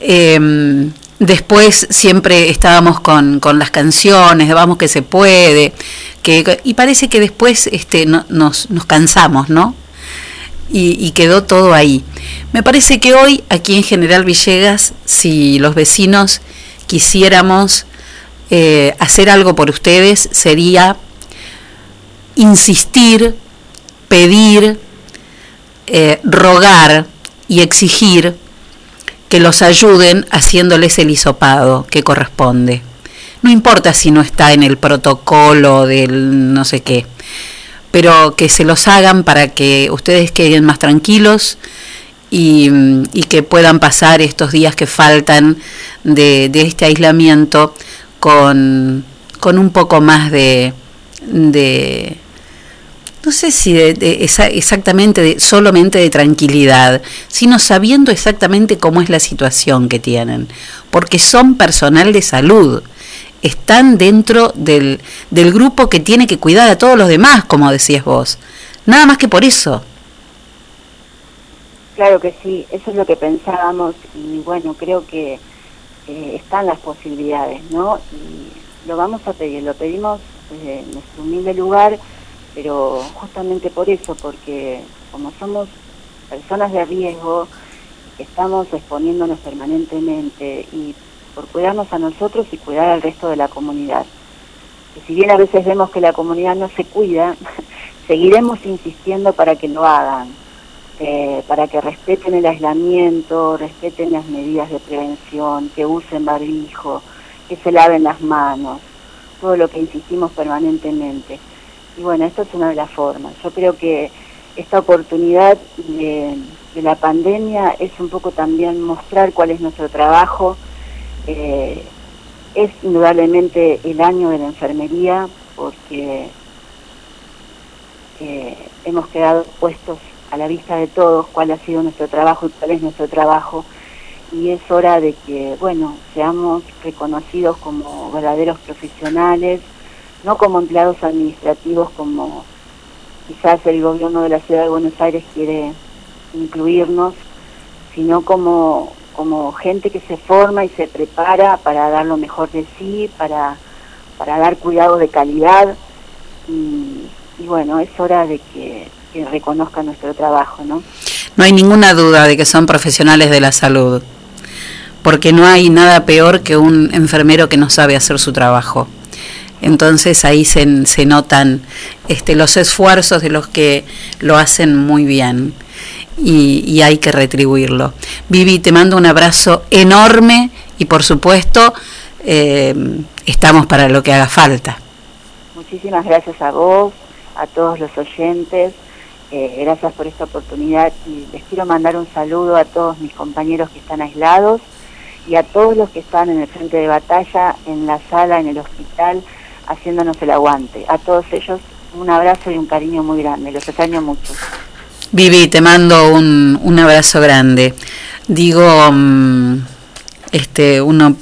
Eh, después siempre estábamos con, con las canciones, vamos que se puede, que, y parece que después este, no- nos, nos cansamos, ¿no? Y, y quedó todo ahí. Me parece que hoy, aquí en General Villegas, si los vecinos quisiéramos eh, hacer algo por ustedes, sería insistir, pedir, eh, rogar y exigir que los ayuden haciéndoles el hisopado que corresponde. No importa si no está en el protocolo del no sé qué, pero que se los hagan para que ustedes queden más tranquilos y, que puedan pasar estos días que faltan de, este aislamiento con, con un poco más de no sé si de, exactamente, de, solamente de tranquilidad, sino sabiendo exactamente cómo es la situación que tienen, porque son personal de salud, están dentro del, del grupo que tiene que cuidar a todos los demás, como decías vos, nada más que por eso. Claro que sí, eso es lo que pensábamos y bueno, creo que eh, están las posibilidades, ¿no? Y lo vamos a pedir, lo pedimos desde nuestro humilde lugar, pero justamente por eso, porque como somos personas de riesgo, estamos exponiéndonos permanentemente y por cuidarnos a nosotros y cuidar al resto de la comunidad. Que si bien a veces vemos que la comunidad no se cuida, seguiremos insistiendo para que lo hagan eh, para que respeten el aislamiento, respeten las medidas de prevención, que usen barbijo, que se laven las manos, todo lo que insistimos permanentemente. Y bueno, esto es una de las formas. Yo creo que esta oportunidad de, de la pandemia es un poco también mostrar cuál es nuestro trabajo, eh, es indudablemente el año de la enfermería porque eh, hemos quedado puestos a la vista de todos cuál ha sido nuestro trabajo y cuál es nuestro trabajo y es hora de que, bueno, seamos reconocidos como verdaderos profesionales, no como empleados administrativos como quizás el gobierno de la ciudad de Buenos Aires quiere incluirnos, sino como, como gente que se forma y se prepara para dar lo mejor de sí, para, para dar cuidado de calidad y, y bueno, es hora de que, que reconozcan nuestro trabajo, ¿no? No hay ninguna duda de que son profesionales de la salud, porque no hay nada peor que un enfermero que no sabe hacer su trabajo. Entonces ahí se, se notan este, los esfuerzos de los que lo hacen muy bien y, hay que retribuirlo. Vivi, te mando un abrazo enorme y por supuesto eh, estamos para lo que haga falta. Muchísimas gracias a vos, a todos los oyentes, eh, gracias por esta oportunidad y les quiero mandar un saludo a todos mis compañeros que están aislados y a todos los que están en el frente de batalla, en la sala, en el hospital, haciéndonos el aguante. A todos ellos un abrazo y un cariño muy grande, los extraño mucho. Vivi, te mando un, un abrazo grande. Digo, mm, este, uno,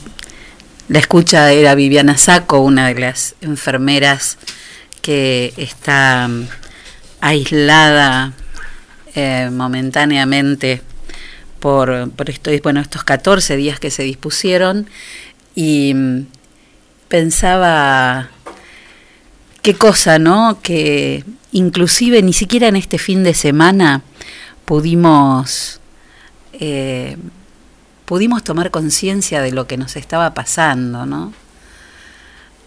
la escucha era Viviana Saco, una de las enfermeras que está mm, aislada eh, momentáneamente por, por estos, bueno, estos 14 días que se dispusieron y mm, pensaba qué cosa, ¿no? Que inclusive ni siquiera en este fin de semana pudimos eh, pudimos tomar conciencia de lo que nos estaba pasando, ¿no?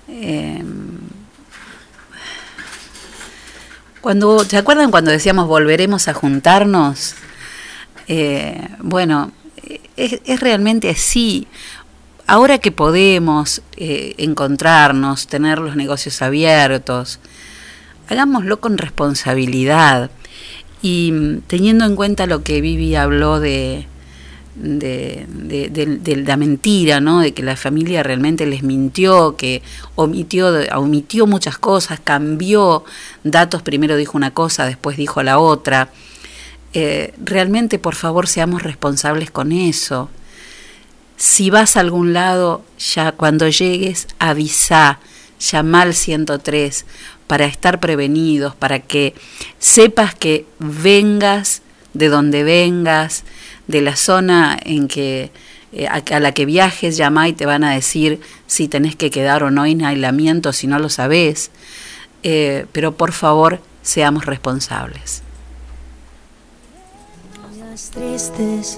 Eh, cuando, ¿Se acuerdan cuando decíamos volveremos a juntarnos? Eh, bueno, es, es, realmente así. Ahora que podemos eh, encontrarnos, tener los negocios abiertos, hagámoslo con responsabilidad y mm, teniendo en cuenta lo que Vivi habló de, de, de, de, la mentira, ¿no? de que la familia realmente les mintió, que omitió, omitió muchas cosas, cambió datos, primero dijo una cosa, después dijo la otra. Eh, realmente, por favor, seamos responsables con eso. Si vas a algún lado, ya cuando llegues, avisa, llama al 103 para estar prevenidos, para que sepas que vengas de donde vengas, de la zona en que eh, a, la que viajes, llama y te van a decir si tenés que quedar o no en aislamiento, si no lo sabés. Eh, pero por favor, seamos responsables. Tristes,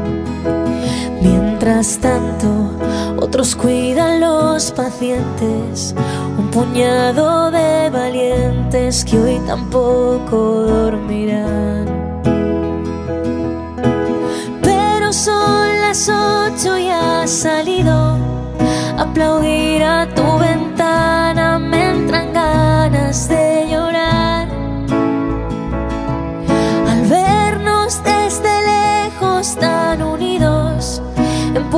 Tanto, otros cuidan los pacientes, un puñado de valientes que hoy tampoco dormirán. Pero son las ocho y ha salido, aplaudir a tu ventana me entran ganas de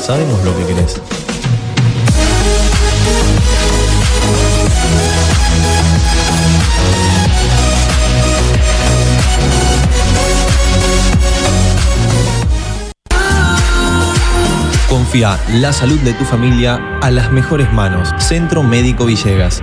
Sabemos lo que querés. Confía la salud de tu familia a las mejores manos. Centro Médico Villegas.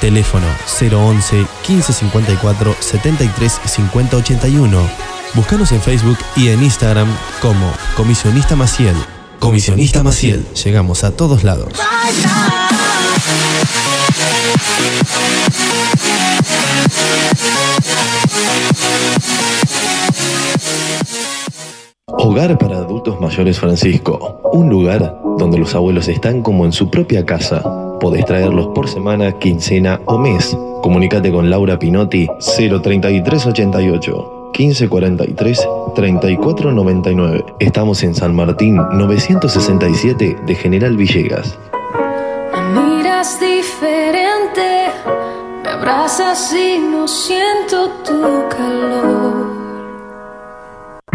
Teléfono 011 1554 73 50 81. Búscanos en Facebook y en Instagram como Comisionista Maciel. Comisionista Maciel. Llegamos a todos lados. Hogar para Adultos Mayores Francisco. Un lugar donde los abuelos están como en su propia casa. Podés traerlos por semana, quincena o mes. Comunicate con Laura Pinotti 03388 1543 3499. Estamos en San Martín 967 de General Villegas. Me miras diferente, me abrazas y no siento tu calor.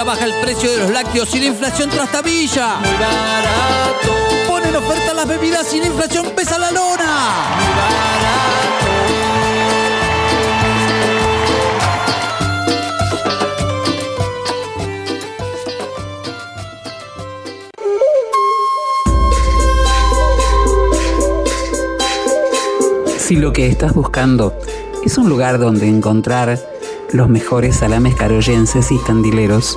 Ahora baja el precio de los lácteos y la inflación trastabilla. Muy barato. Ponen oferta las bebidas y la inflación pesa la lona. Si lo que estás buscando es un lugar donde encontrar los mejores salames caroyenses y candileros,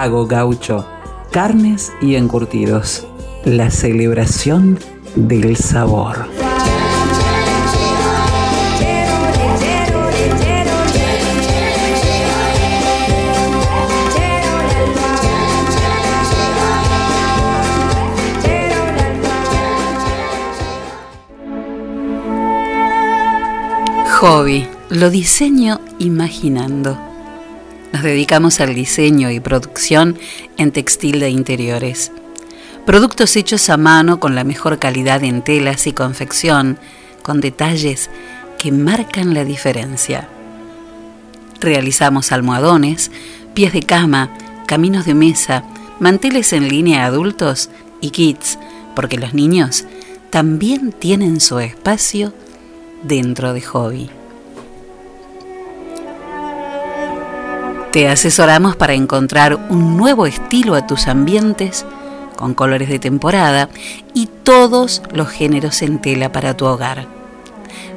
Pago Gaucho. Carnes y encurtidos. La celebración del sabor. Hobby. Lo diseño imaginando. Nos dedicamos al diseño y producción en textil de interiores. Productos hechos a mano con la mejor calidad en telas y confección, con detalles que marcan la diferencia. Realizamos almohadones, pies de cama, caminos de mesa, manteles en línea adultos y kits, porque los niños también tienen su espacio dentro de hobby. Te asesoramos para encontrar un nuevo estilo a tus ambientes con colores de temporada y todos los géneros en tela para tu hogar.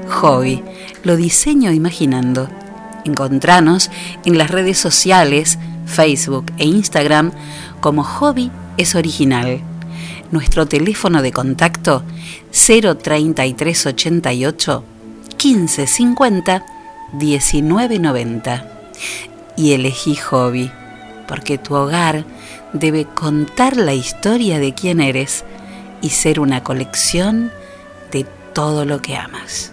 Hobby, lo diseño imaginando. Encontranos en las redes sociales, Facebook e Instagram como Hobby es original. Nuestro teléfono de contacto 03388 1550 1990 y elegí hobby, porque tu hogar debe contar la historia de quién eres y ser una colección de todo lo que amas.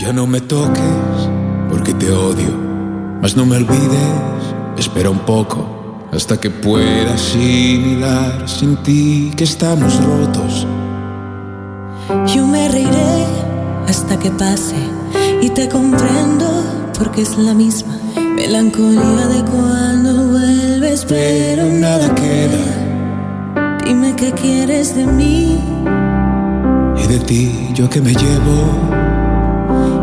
Ya no me toques porque te odio, mas no me olvides, espera un poco hasta que pueda asimilar sin ti que estamos rotos. Yo me reiré hasta que pase y te comprendo porque es la misma melancolía de cuando vuelves, pero nada queda. Dime qué quieres de mí. Y de ti yo que me llevo,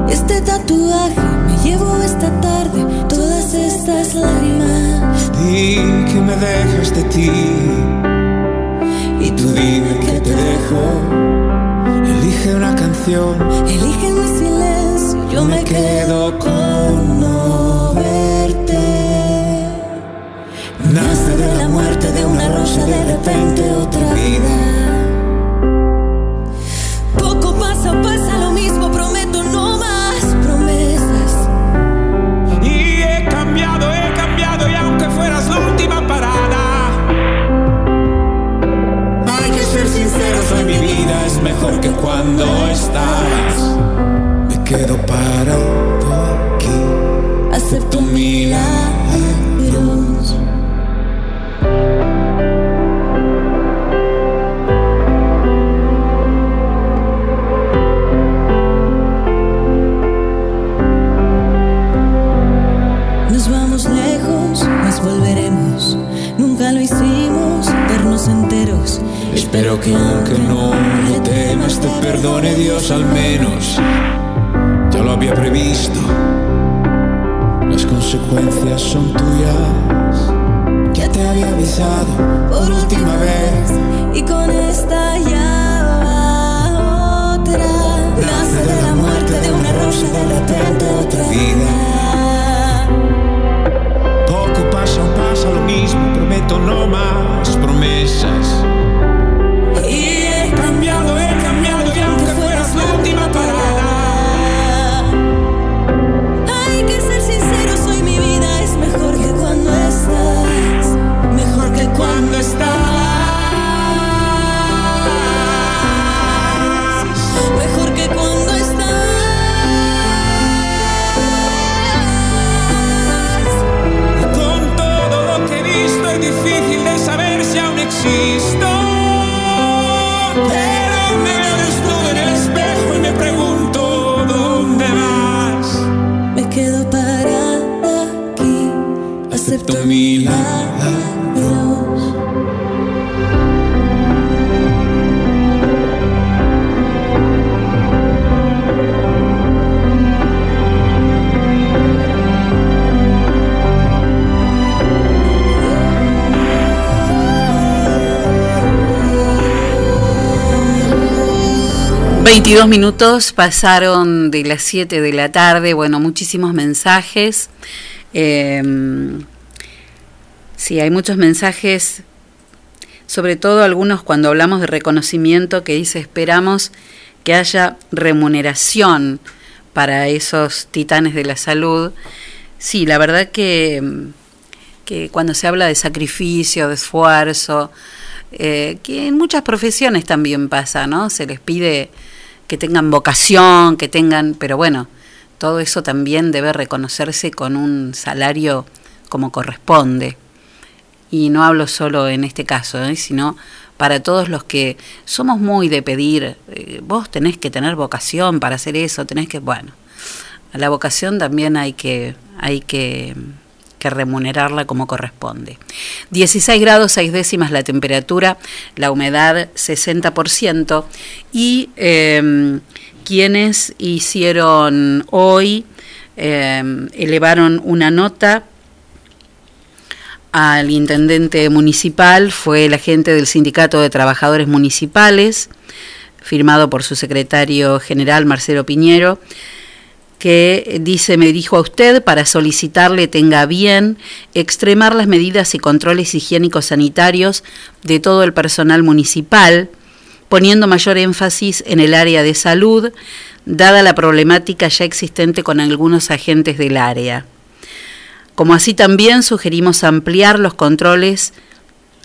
Este tatuaje me llevo esta tarde todas estas lágrimas. di que me dejas de ti. Y tú dime que te dejo. Elige una canción, Elige mi silencio, yo me quedo con no verte. nace de la muerte de una rosa de repente otra vida. Mejor que cuando estás. Me quedo parado aquí. Acepto milagros. Nos vamos lejos, mas volveremos. Nunca lo hicimos, vernos enteros. Espero que aunque no lo temas te perdone Dios al menos. Ya lo había previsto. Las consecuencias son tuyas. Ya te había avisado por última vez. Y con esta ya otra. Nace de la muerte de una rosa, de repente otra vida. Poco pasa o pasa lo mismo, prometo no más promesas. Cuando estás. Mejor que cuando estás. Con todo lo que he visto es difícil de saber si aún existo. Pero me veo desnudo en el espejo y me pregunto dónde vas. Me quedo parada aquí, acepto milagros. Veintidós 22 minutos pasaron de las 7 de la tarde, bueno, muchísimos mensajes. Eh, sí, hay muchos mensajes, sobre todo algunos cuando hablamos de reconocimiento que dice esperamos que haya remuneración para esos titanes de la salud. Sí, la verdad que, que cuando se habla de sacrificio, de esfuerzo, eh, que en muchas profesiones también pasa, ¿no? Se les pide que tengan vocación, que tengan, pero bueno, todo eso también debe reconocerse con un salario como corresponde. Y no hablo solo en este caso, ¿eh? sino para todos los que somos muy de pedir, eh, vos tenés que tener vocación para hacer eso, tenés que, bueno, a la vocación también hay que, hay que, que remunerarla como corresponde. 16 grados 6 décimas la temperatura, la humedad 60% y eh, quienes hicieron hoy, eh, elevaron una nota al intendente municipal, fue el agente del Sindicato de Trabajadores Municipales, firmado por su secretario general Marcelo Piñero, que dice, me dijo a usted, para solicitarle tenga bien extremar las medidas y controles higiénicos sanitarios de todo el personal municipal, poniendo mayor énfasis en el área de salud, dada la problemática ya existente con algunos agentes del área. Como así también sugerimos ampliar los controles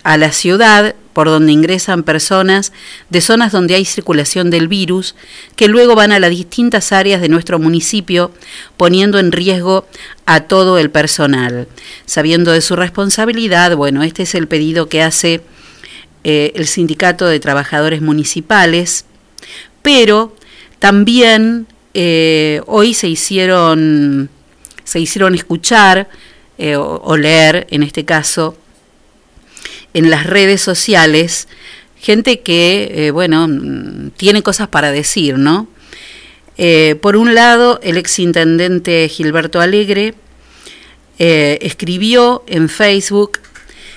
a la ciudad por donde ingresan personas de zonas donde hay circulación del virus, que luego van a las distintas áreas de nuestro municipio, poniendo en riesgo a todo el personal. Sabiendo de su responsabilidad, bueno, este es el pedido que hace eh, el Sindicato de Trabajadores Municipales, pero también eh, hoy se hicieron, se hicieron escuchar eh, o, o leer, en este caso, en las redes sociales gente que, eh, bueno, tiene cosas para decir, ¿no? Eh, por un lado, el exintendente Gilberto Alegre eh, escribió en Facebook,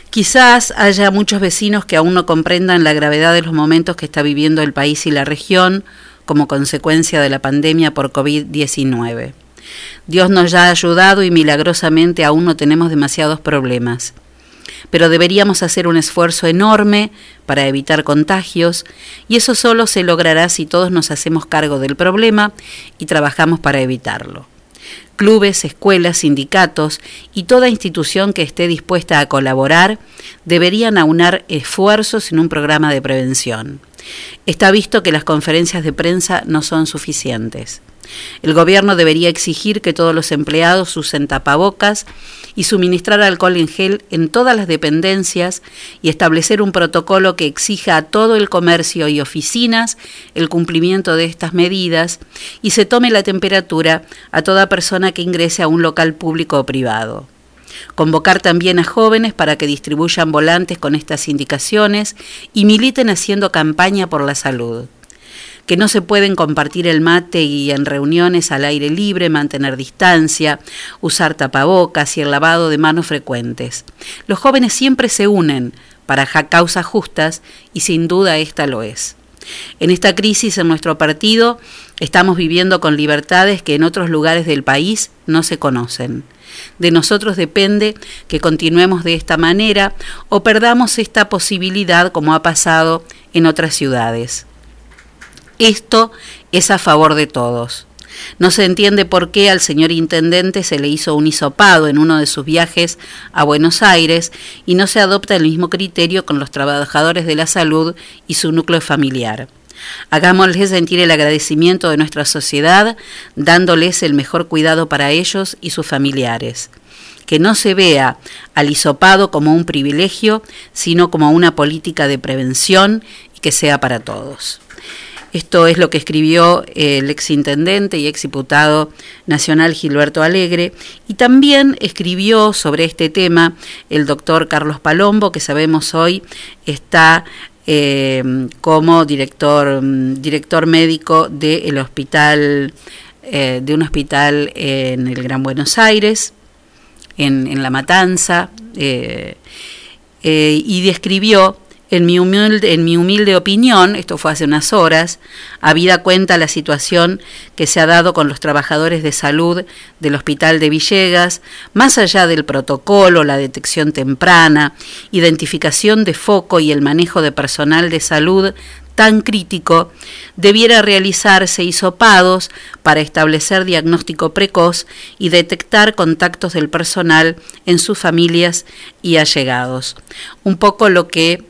quizás haya muchos vecinos que aún no comprendan la gravedad de los momentos que está viviendo el país y la región como consecuencia de la pandemia por COVID-19. Dios nos ha ayudado y milagrosamente aún no tenemos demasiados problemas pero deberíamos hacer un esfuerzo enorme para evitar contagios y eso solo se logrará si todos nos hacemos cargo del problema y trabajamos para evitarlo. Clubes, escuelas, sindicatos y toda institución que esté dispuesta a colaborar deberían aunar esfuerzos en un programa de prevención. Está visto que las conferencias de prensa no son suficientes. El gobierno debería exigir que todos los empleados usen tapabocas y suministrar alcohol en gel en todas las dependencias y establecer un protocolo que exija a todo el comercio y oficinas el cumplimiento de estas medidas y se tome la temperatura a toda persona que ingrese a un local público o privado. Convocar también a jóvenes para que distribuyan volantes con estas indicaciones y militen haciendo campaña por la salud que no se pueden compartir el mate y en reuniones al aire libre, mantener distancia, usar tapabocas y el lavado de manos frecuentes. Los jóvenes siempre se unen para causas justas y sin duda esta lo es. En esta crisis en nuestro partido estamos viviendo con libertades que en otros lugares del país no se conocen. De nosotros depende que continuemos de esta manera o perdamos esta posibilidad como ha pasado en otras ciudades. Esto es a favor de todos. No se entiende por qué al señor intendente se le hizo un hisopado en uno de sus viajes a Buenos Aires y no se adopta el mismo criterio con los trabajadores de la salud y su núcleo familiar. Hagámosles sentir el agradecimiento de nuestra sociedad, dándoles el mejor cuidado para ellos y sus familiares. Que no se vea al hisopado como un privilegio, sino como una política de prevención y que sea para todos. Esto es lo que escribió el exintendente y exdiputado nacional Gilberto Alegre. Y también escribió sobre este tema el doctor Carlos Palombo, que sabemos hoy está eh, como director, director médico del hospital, eh, de un hospital en el Gran Buenos Aires, en, La Matanza, eh, y describió en mi, humilde, opinión, esto fue hace unas horas, habida cuenta la situación que se ha dado con los trabajadores de salud del Hospital de Villegas, más allá del protocolo, la detección temprana, identificación de foco y el manejo de personal de salud tan crítico, debiera realizarse hisopados para establecer diagnóstico precoz y detectar contactos del personal en sus familias y allegados. Un poco lo que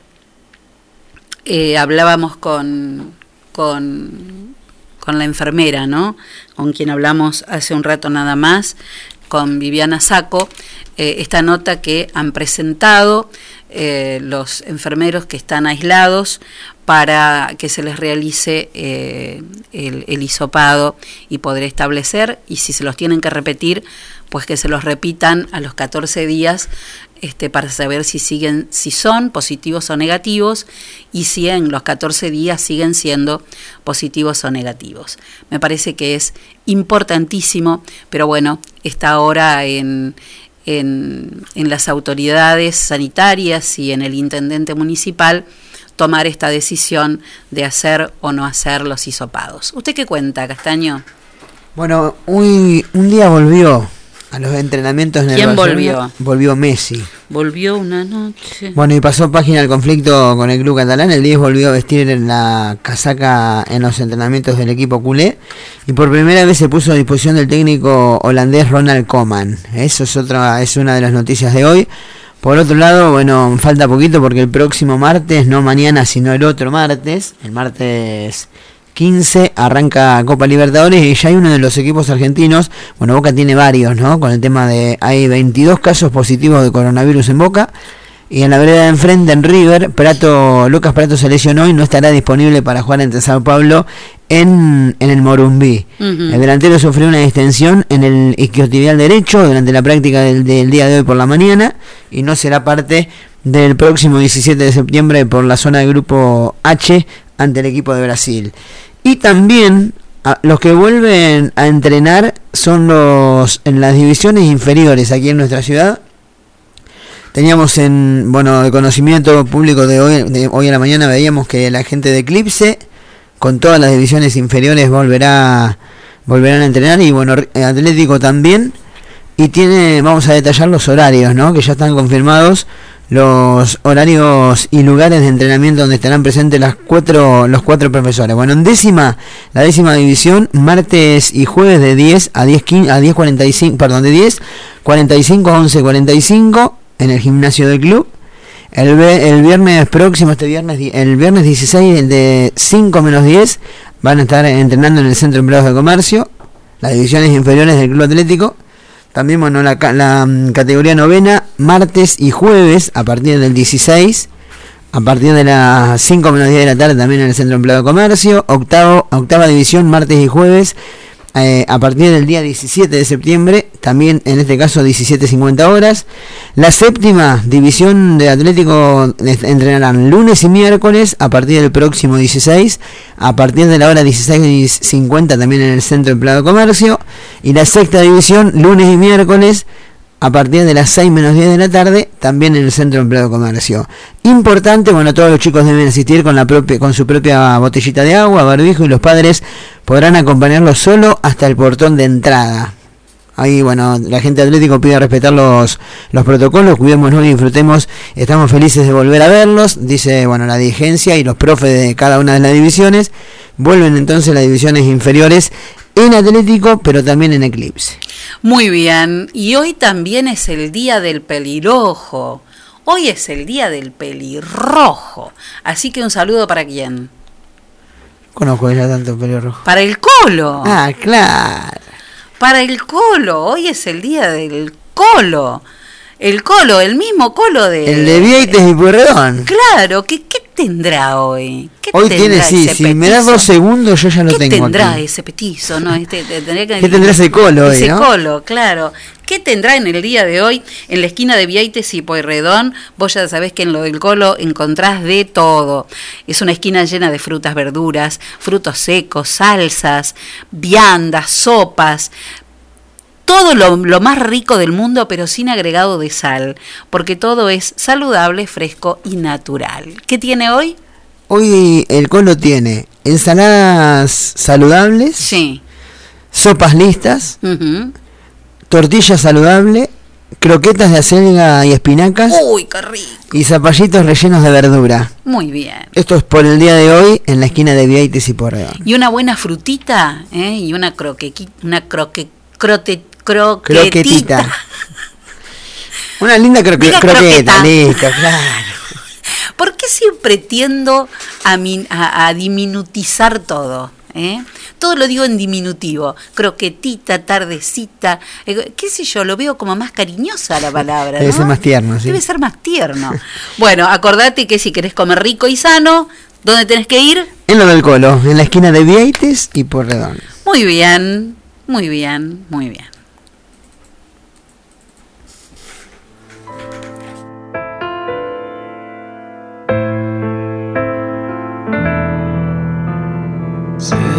eh, hablábamos con, con, con, la enfermera, ¿no? Con quien hablamos hace un rato nada más, con Viviana Saco, eh, esta nota que han presentado eh, los enfermeros que están aislados para que se les realice el, el hisopado y poder establecer, y si se los tienen que repetir, pues que se los repitan a los 14 días este, para saber si siguen, si son positivos o negativos y si en los 14 días siguen siendo positivos o negativos. Me parece que es importantísimo, pero bueno, está ahora en, en, en las autoridades sanitarias y en el intendente municipal tomar esta decisión de hacer o no hacer los hisopados. ¿Usted qué cuenta, Castaño? Bueno, un, un día volvió a los entrenamientos en el ¿Quién volvió? Volvió Messi. Volvió una noche. Bueno, y pasó página el conflicto con el club catalán. El 10 volvió a vestir la casaca en los entrenamientos del equipo culé. Y por primera vez se puso a disposición del técnico holandés Ronald Koeman. Eso es, otra, es una de las noticias de hoy. Por otro lado, bueno, falta poquito porque el próximo martes, no mañana, sino el otro martes, el martes 15 arranca Copa Libertadores y ya hay uno de los equipos argentinos, bueno, Boca tiene varios, ¿no? Con el tema de, hay 22 casos positivos de coronavirus en Boca. Y en la vereda de enfrente, en River, Prato, Lucas Prato se lesionó y no estará disponible para jugar entre Sao Paulo en, en el Morumbí. El delantero sufrió una distensión en el isquiotibial derecho durante la práctica del, del día de hoy por la mañana y no será parte del próximo 17 de septiembre por la zona del grupo H ante el equipo de Brasil. Y también los que vuelven a entrenar son los en las divisiones inferiores aquí en nuestra ciudad. Teníamos en, bueno, el conocimiento público de hoy, de hoy en la mañana veíamos que la gente de Eclipse con todas las divisiones inferiores volverá volverán a entrenar y bueno, Atlético también y tiene vamos a detallar los horarios, ¿no? Que ya están confirmados los horarios y lugares de entrenamiento donde estarán presentes las cuatro, los cuatro profesores. Bueno, en décima, la décima división, martes y jueves de 10 a 10, 15, a 10 45, perdón, de 10, 45 a 11, 45 en el gimnasio del club. El, el viernes próximo, este viernes, el viernes 16, de 5 menos 10, van a estar entrenando en el Centro de Empleados de Comercio. las divisiones inferiores del Club Atlético. También, bueno, la, mm, categoría novena, martes y jueves, a partir del 16, a partir de las 5 menos 10 de la tarde, también en el Centro Empleado de Comercio. Octavo, octava división, martes y jueves, eh, a partir del día 17 de septiembre, también en este caso 17.50 horas. La séptima división de Atlético entrenarán lunes y miércoles a partir del próximo 16, a partir de la hora 16.50 también en el Centro Empleado Comercio. Y la sexta división, lunes y miércoles a partir de las 6 menos 10 de la tarde, también en el Centro Empleado de Comercio. Importante, bueno, todos los chicos deben asistir con, la propia, con su propia botellita de agua, barbijo, y los padres podrán acompañarlos solo hasta el portón de entrada. Ahí, bueno, la gente de Atlético pide respetar los, los protocolos, cuidémonos y disfrutemos. Estamos felices de volver a verlos, dice, bueno, la dirigencia y los profes de cada una de las divisiones. Vuelven entonces las divisiones inferiores en Atlético, pero también en Eclipse. Muy bien, y hoy también es el día del pelirrojo. Hoy es el día del pelirrojo. Así que un saludo para quién? Conozco ya tanto pelo rojo. Para el colo. Ah, claro. Para el colo. Hoy es el día del colo. El colo, el mismo colo de... El de Vieites y Pueyrredón. Claro, ¿qué, qué tendrá hoy? ¿Qué Hoy tendrá tiene, sí, si me das dos segundos yo ya lo ¿Qué tengo tendrá aquí. ese petizo? No, Este, te- tendría que- ¿Qué tendrá ese colo hoy, Ese no? colo, claro. ¿Qué tendrá en el día de hoy en la esquina de Vieites y Pueyrredón? Vos ya sabés que en lo del colo encontrás de todo. Es una esquina llena de frutas, verduras, frutos secos, salsas, viandas, sopas, todo lo, lo más rico del mundo, pero sin agregado de sal, porque todo es saludable, fresco y natural. ¿Qué tiene hoy? Hoy el colo tiene ensaladas saludables, Sí. sopas listas, Ujú. tortilla saludable, croquetas de acelga y espinacas Uy, qué rico. y zapallitos rellenos de verdura. Muy bien. Esto es por el día de hoy en la esquina de Vieites y Pueyrredón. Y una buena frutita, ¿eh? Y una croquequi, una croque, crote, croquetita. Croquetita. Una linda croque- Diga croqueta, croqueta. listo, claro. ¿Por qué siempre tiendo a, min- a- a diminutizar todo? eh? Todo lo digo en diminutivo. Croquetita, tardecita. eh, ¿Qué sé yo? Lo veo como más cariñosa la palabra. Debe ¿no? ser más tierno, sí. Debe ser más tierno. bueno, acordate que si querés comer rico y sano, ¿dónde tenés que ir? En lo del colo, en la esquina de Vieites y Pueyrredón. Muy bien, muy bien, muy bien. See.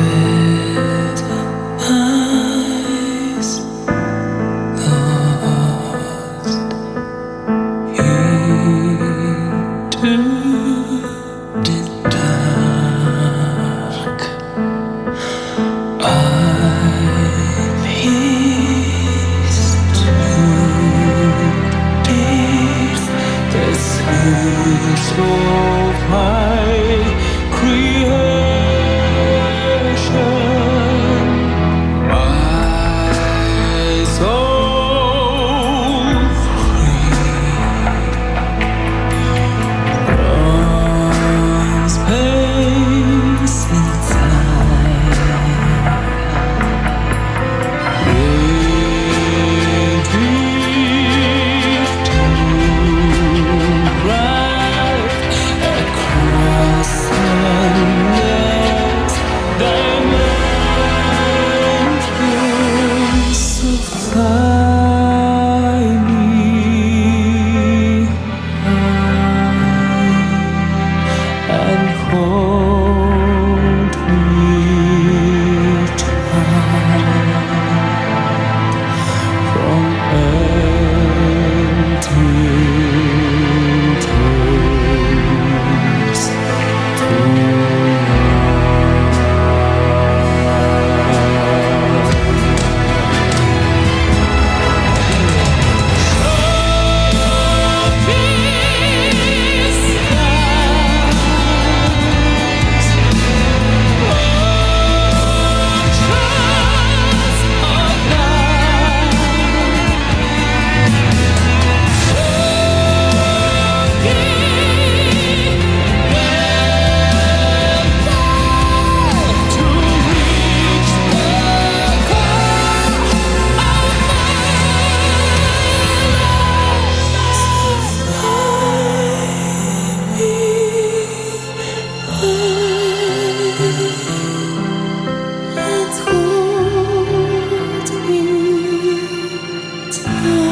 Oh.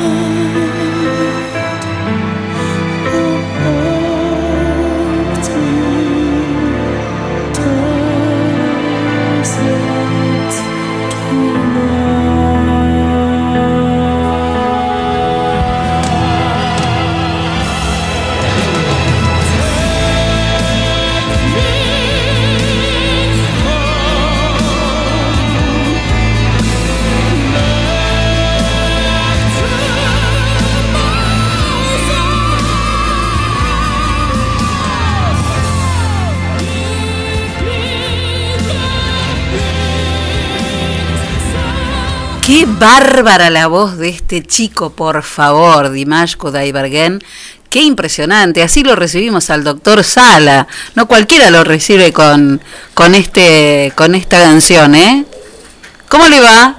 Bárbara la voz de este chico, por favor, Dimash Kudaibergen. Qué impresionante. Así lo recibimos al doctor Sala. No cualquiera lo recibe con, con, este, con esta canción, ¿eh? ¿Cómo le va?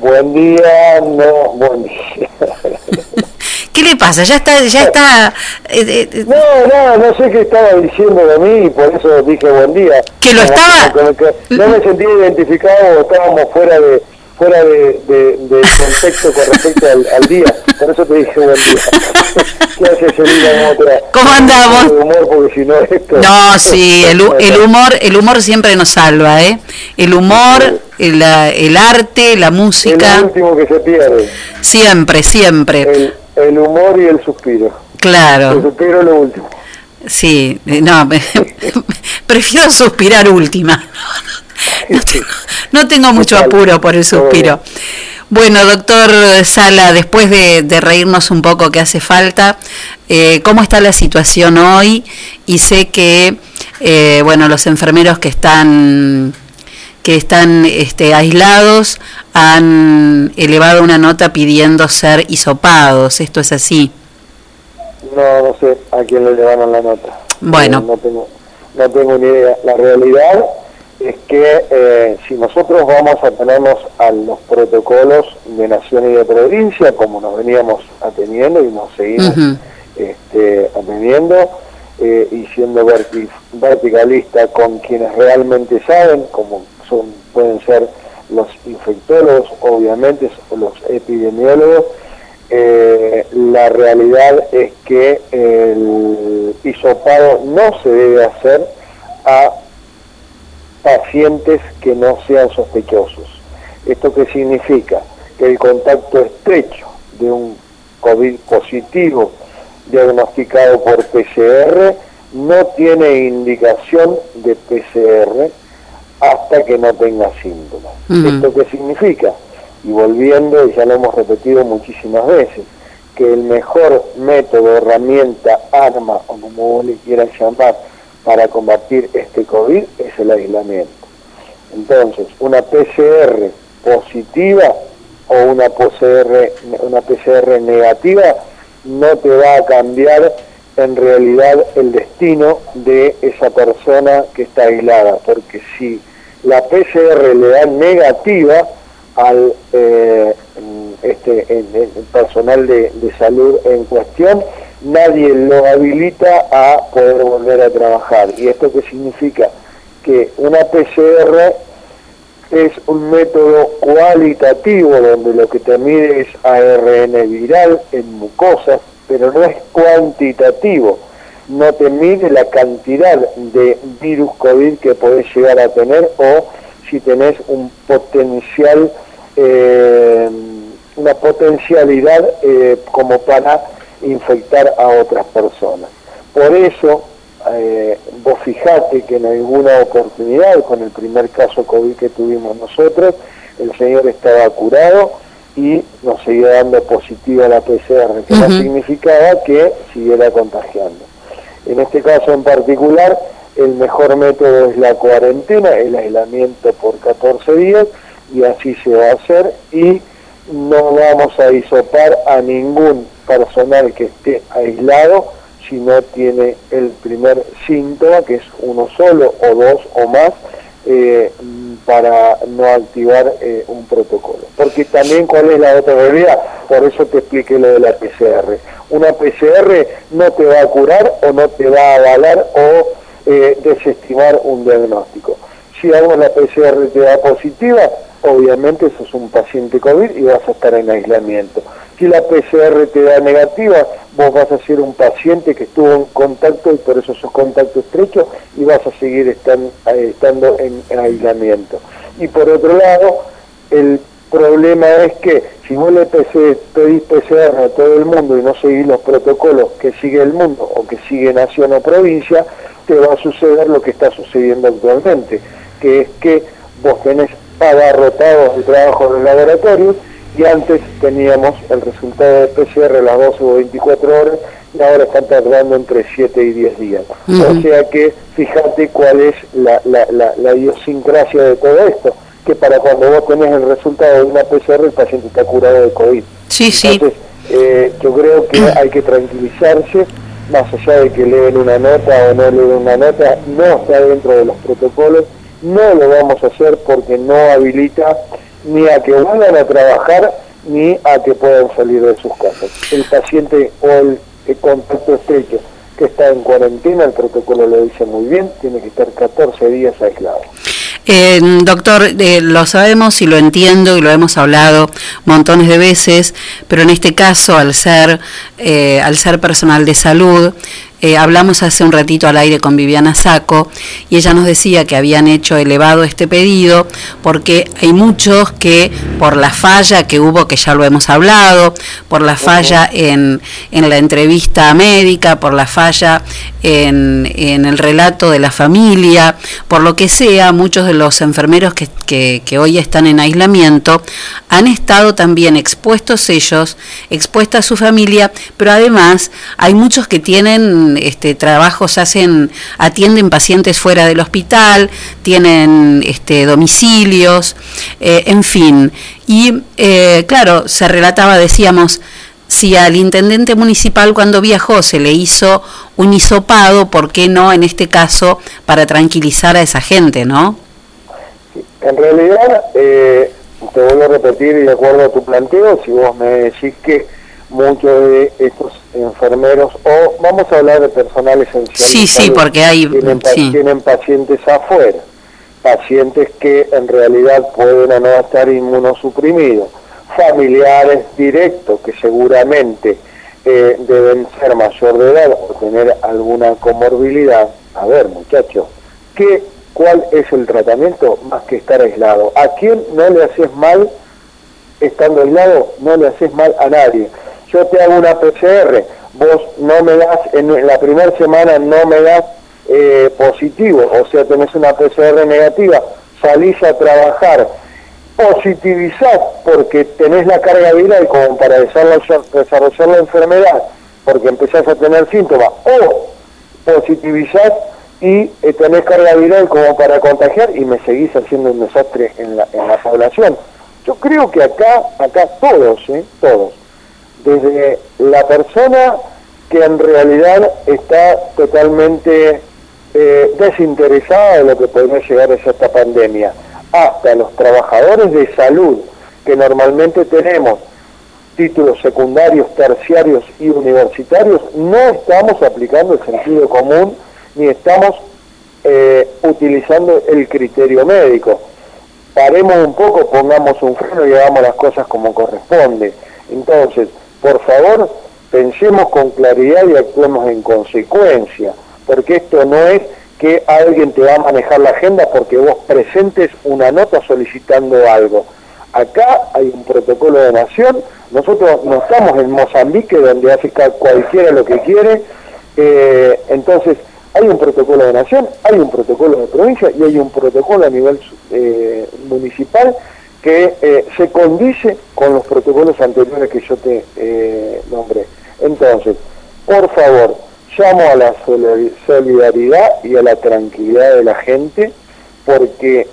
Buen día, no, buen día. ¿Qué le pasa? Ya está, ya está. eh, eh, No, no, no sé qué estaba diciendo de mí y por eso dije buen día. Que lo Como estaba- como que no me sentí identificado estábamos fuera de fuera de, de, de contexto con respecto al, al día. Por eso te dije buen día. ¿Qué haces, te va? ¿Cómo andamos? De humor porque si no esto... No, sí, el, el humor, el humor siempre nos salva, ¿eh? El humor, el, el arte, la música, lo último que se pierde. siempre, siempre. El, el humor y el suspiro. El Claro, suspiro es lo último. sí, eh, no, prefiero suspirar última. No tengo, no tengo mucho apuro por el suspiro. Bueno, doctor Sala, después de, de reírnos un poco que hace falta, eh, ¿cómo está la situación hoy? Y sé que, eh, bueno, los enfermeros que están que están este, aislados han elevado una nota pidiendo ser hisopados. ¿Esto es así? No, no sé a quién le llevaron la nota. Bueno. Eh, no tengo, no tengo ni idea. La realidad es que eh, si nosotros vamos a tenernos a los protocolos de nación y de provincia, como nos veníamos atendiendo y nos seguimos Ujú. este, atendiendo, eh, y siendo verti- verticalista con quienes realmente saben, como son pueden ser los infectólogos, obviamente, o los epidemiólogos, eh, la realidad es que el hisopado no se debe hacer a pacientes que no sean sospechosos. ¿Esto qué significa? Que el contacto estrecho de un COVID positivo diagnosticado por PCR no tiene indicación de PCR hasta que no tenga síntomas. ¿Esto qué significa? Y volviendo, y ya lo hemos repetido muchísimas veces, que el mejor método, herramienta, arma, o como vos le quieras llamar, para combatir este COVID es el aislamiento. Entonces, una PCR positiva o una PCR, una PCR negativa no te va a cambiar en realidad el destino de esa persona que está aislada, porque si la PCR le da negativa al eh, este personal de salud en cuestión, nadie lo habilita a poder volver a trabajar. ¿Y esto qué significa? Que una PCR es un método cualitativo donde lo que te mide es ARN viral en mucosas, pero no es cuantitativo. No te mide la cantidad de virus COVID que podés llegar a tener o si tenés un potencial, eh, una potencialidad eh, como para infectar a otras personas. Por eso, eh, vos fijate que en alguna oportunidad, con el primer caso COVID que tuvimos nosotros, el señor estaba curado y nos seguía dando positiva la PCR, que no significaba que siguiera contagiando. En este caso en particular, el mejor método es la cuarentena, el aislamiento por 14 días, y así se va a hacer, y no vamos a hisopar a ningún personal que esté aislado si no tiene el primer síntoma, que es uno solo o dos o más, eh, para no activar eh, un protocolo. Porque también cuál es la otra realidad, por eso te expliqué lo de la PCR. Una PCR no te va a curar o no te va a avalar o eh, desestimar un diagnóstico. Si hago la PCR te da positiva, obviamente sos un paciente COVID y vas a estar en aislamiento. Si la PCR te da negativa, vos vas a ser un paciente que estuvo en contacto y por eso sos contacto estrecho y vas a seguir eh, estando en, en aislamiento. Y por otro lado, el problema es que si vos le pedís PCR a todo el mundo y no seguís los protocolos que sigue el mundo o que sigue nación o provincia, te va a suceder lo que está sucediendo actualmente, que es que vos tenés abarrotados de trabajo en el laboratorio y antes teníamos el resultado de PCR a las 12 o 24 horas y ahora están tardando entre 7 y 10 días. O sea que fíjate cuál es la, la, la, la idiosincrasia de todo esto, que para cuando vos tenés el resultado de una PCR el paciente está curado de COVID. Sí, sí. Entonces, eh, yo creo que hay que tranquilizarse, más allá de que leen una nota o no leen una nota, no está dentro de los protocolos, no lo vamos a hacer porque no habilita ni a que vuelvan a trabajar ni a que puedan salir de sus casas. El paciente o el, contacto estrecho que está en cuarentena, el protocolo lo dice muy bien, tiene que estar 14 días aislado. Eh, doctor, eh, lo sabemos y lo entiendo y lo hemos hablado montones de veces, pero en este caso, al ser, eh, al ser personal de salud, eh, hablamos hace un ratito al aire con Viviana Saco y ella nos decía que habían hecho elevado este pedido porque hay muchos que por la falla que hubo, que ya lo hemos hablado, por la falla en, en la entrevista médica, por la falla en, en el relato de la familia, por lo que sea, muchos de los enfermeros que, que, que hoy están en aislamiento han estado también expuestos ellos, expuesta su familia, pero además hay muchos que tienen este, trabajos, hacen, atienden pacientes fuera del hospital, tienen este, domicilios, eh, en fin. Y eh, claro, se relataba, decíamos, si al intendente municipal cuando viajó se le hizo un hisopado, ¿por qué no en este caso para tranquilizar a esa gente, no? En realidad, eh, te vuelvo a repetir y de acuerdo a tu planteo, si vos me decís que muchos de estos enfermeros o vamos a hablar de personal esencial. Sí, sí, porque hay tienen, pa- sí. tienen pacientes afuera, pacientes que en realidad pueden o no estar inmunosuprimidos, familiares directos que seguramente eh, deben ser mayor de edad o tener alguna comorbilidad. A ver, muchachos, ¿qué, ¿cuál es el tratamiento más que estar aislado? ¿A quién no le haces mal estando aislado? No le haces mal a nadie yo te hago una PCR, vos no me das, en la primera semana no me das eh, positivo, o sea, tenés una PCR negativa, salís a trabajar, positivizás porque tenés la carga viral como para desarrollar, la enfermedad, porque empezás a tener síntomas, o positivizás y eh, tenés carga viral como para contagiar y me seguís haciendo un desastre en la, en la población. Yo creo que acá, acá todos, ¿eh? todos, desde la persona que en realidad está totalmente eh, desinteresada de lo que podría llegar a esta pandemia, hasta los trabajadores de salud, que normalmente tenemos títulos secundarios, terciarios y universitarios, no estamos aplicando el sentido común ni estamos eh, utilizando el criterio médico. Paremos un poco, pongamos un freno y hagamos las cosas como corresponde. Entonces, por favor, pensemos con claridad y actuemos en consecuencia, porque esto no es que alguien te va a manejar la agenda porque vos presentes una nota solicitando algo. Acá hay un protocolo de nación, nosotros no estamos en Mozambique donde hace cualquiera lo que quiere, eh, entonces hay un protocolo de nación, hay un protocolo de provincia y hay un protocolo a nivel eh, municipal que eh, se condice con los protocolos anteriores que yo te eh, nombré. Entonces, por favor, llamo a la solidari- solidaridad y a la tranquilidad de la gente, porque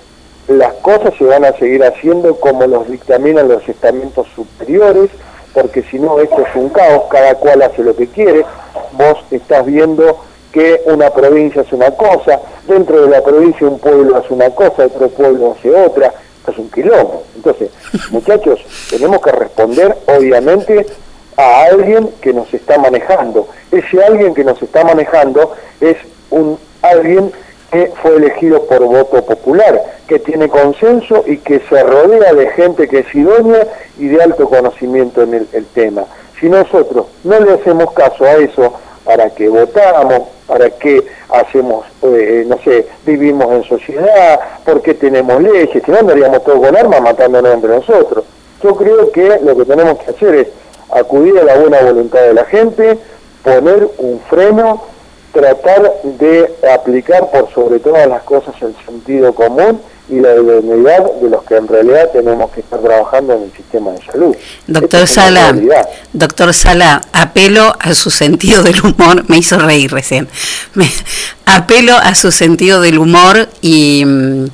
las cosas se van a seguir haciendo como los dictaminan los estamentos superiores, porque si no esto es un caos, cada cual hace lo que quiere, vos estás viendo que una provincia hace una cosa, dentro de la provincia un pueblo hace una cosa, otro pueblo hace otra, es un quilombo. Entonces, muchachos, tenemos que responder obviamente a alguien que nos está manejando. Ese alguien que nos está manejando es un alguien que fue elegido por voto popular, que tiene consenso y que se rodea de gente que es idónea y de alto conocimiento en el, el tema. Si nosotros no le hacemos caso a eso, para que votamos, para que hacemos, eh, no sé, vivimos en sociedad, porque tenemos leyes, si no andaríamos todos con armas matándonos entre nosotros. Yo creo que lo que tenemos que hacer es acudir a la buena voluntad de la gente, poner un freno, tratar de aplicar por sobre todas las cosas el sentido común y la idoneidad de los que en realidad tenemos que estar trabajando en el sistema de salud. Doctor Sala, doctor Sala, apelo a su sentido del humor, me hizo reír recién. Me- apelo a su sentido del humor y, mm,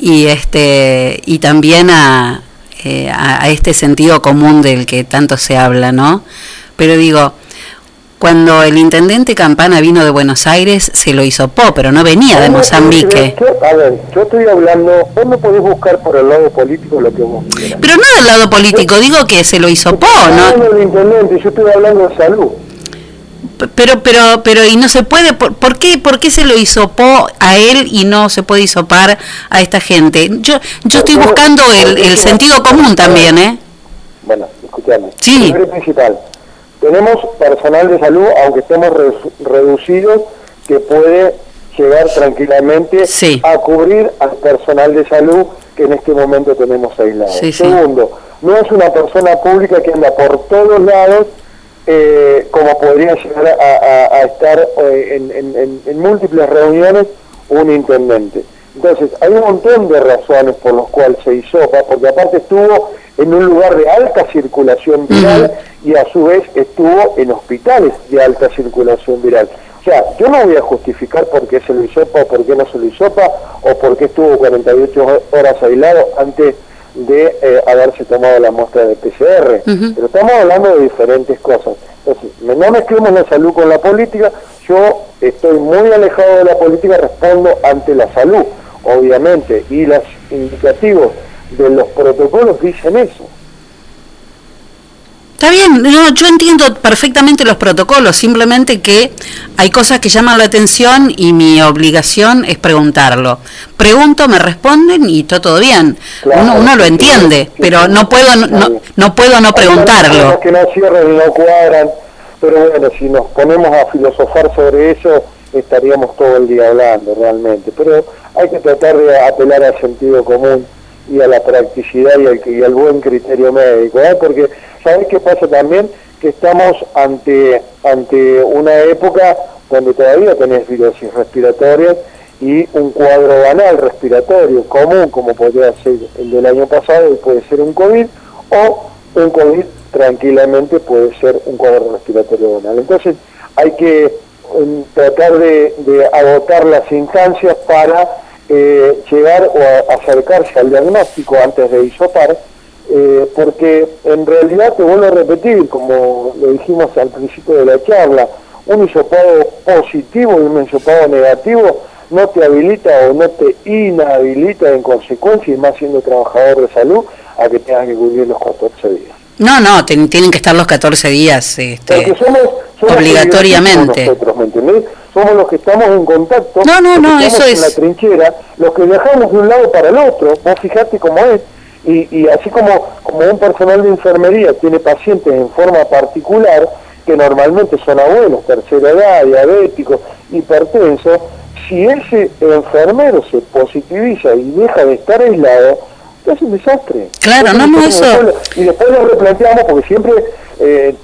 y este y también a, eh, a, a este sentido común del que tanto se habla, ¿no? Pero digo, cuando el intendente Campana vino de Buenos Aires, se lo hizo po, pero no venía de Mozambique. yo- yo- a ver, yo estoy hablando, vos no podés buscar por el lado político lo que vos quieras. Pero no del lado político, digo que se lo hizo po, ¿no? del intendente, yo estoy hablando de salud. Pero, pero, pero, y no se puede, ¿por, por qué, por qué se lo hisopó a él y no se puede hisopar a esta gente? Yo, yo estoy buscando el, el sentido común también, ¿eh? Bueno, escuchame. Sí. Y principal, tenemos personal de salud, aunque estemos re- reducidos, que puede llegar tranquilamente a cubrir al personal de salud que en este momento tenemos aislado. Sí, sí. Segundo, no es una persona pública que anda por todos lados eh, como podría llegar a, a- a estar eh, en, en- en- en múltiples reuniones un intendente. Entonces, hay un montón de razones por las cuales se hisopa, porque aparte estuvo en un lugar de alta circulación viral y a su vez estuvo en hospitales de alta circulación viral. O sea, yo no voy a justificar por qué se lo hisopa o por qué no se lo hisopa o por qué estuvo 48 horas aislado antes de eh, haberse tomado la muestra de PCR. Pero estamos hablando de diferentes cosas. Entonces, no mezclemos la salud con la política. Yo estoy muy alejado de la política, respondo ante la salud, obviamente, y los indicativos de los protocolos dicen eso. Está bien, no, yo entiendo perfectamente los protocolos, simplemente que hay cosas que llaman la atención y mi obligación es preguntarlo. Pregunto, me responden y todo, todo bien. uno, uno lo entiende, pero no puedo no, puedo no preguntarlo. que no cierran no cuadran, pero bueno, si nos ponemos a filosofar sobre eso, estaríamos todo el día hablando realmente. Pero hay que tratar de apelar al sentido común y a la practicidad y al, buen criterio médico, ¿eh? porque ¿sabes qué pasa también? Que estamos ante, ante una época donde todavía tenés virosis respiratorias y un cuadro banal respiratorio común, como podría ser el del año pasado, y puede ser un COVID, o un COVID tranquilamente puede ser un cuadro respiratorio banal. Entonces hay que em, tratar de, de agotar las instancias para eh, llegar o acercarse al diagnóstico antes de hisopar, eh, porque en realidad, te vuelvo a repetir, como lo dijimos al principio de la charla, un hisopado positivo y un hisopado negativo no te habilita o no te inhabilita en consecuencia, y más siendo trabajador de salud, a que tengas que cumplir los 14 días. No, no, ten- tienen que estar los 14 días este, somos, somos obligatoriamente. nosotros, ¿me entendés? Somos los que estamos en contacto, No, no, no, eso en es- la trinchera, los que viajamos de un lado para el otro, vos fijate cómo es, y, y así como, como un personal de enfermería tiene pacientes en forma particular, que normalmente son abuelos, tercera edad, diabéticos, hipertensos, si ese enfermero se positiviza y deja de estar aislado, es un desastre. Claro, no, no, eso- y después nos replanteamos porque siempre eh,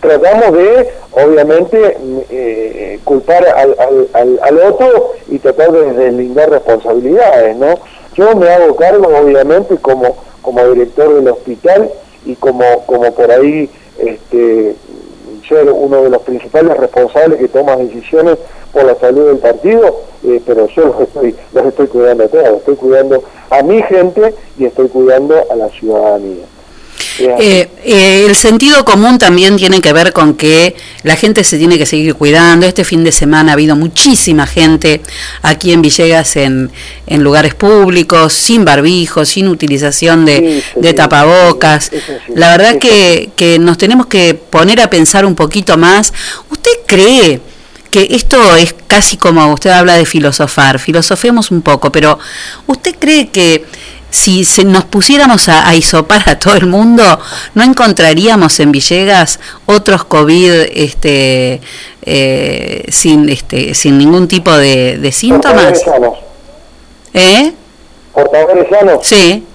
tratamos de obviamente mm, eh, culpar al, al, al, al otro y tratar de deslindar responsabilidades no yo me hago cargo obviamente como como director del hospital y como como por ahí este ser uno de los principales responsables que toma decisiones por la salud del partido, eh, pero yo los estoy, los estoy cuidando a todos, estoy cuidando a mi gente y estoy cuidando a la ciudadanía. Eh, eh, el sentido común también tiene que ver con que la gente se tiene que seguir cuidando. Este fin de semana ha habido muchísima gente aquí en Villegas en, en lugares públicos, sin barbijo, sin utilización de, de tapabocas. La verdad que, que nos tenemos que poner a pensar un poquito más. ¿Usted cree que esto es casi como usted habla de filosofar? Filosofemos un poco, pero ¿usted cree que si se nos pusiéramos a, a hisopar a todo el mundo, no encontraríamos en Villegas otros COVID este, eh, sin, este, sin ningún tipo de, de síntomas? Portadores sanos. ¿Eh? Portadores sanos. Sí.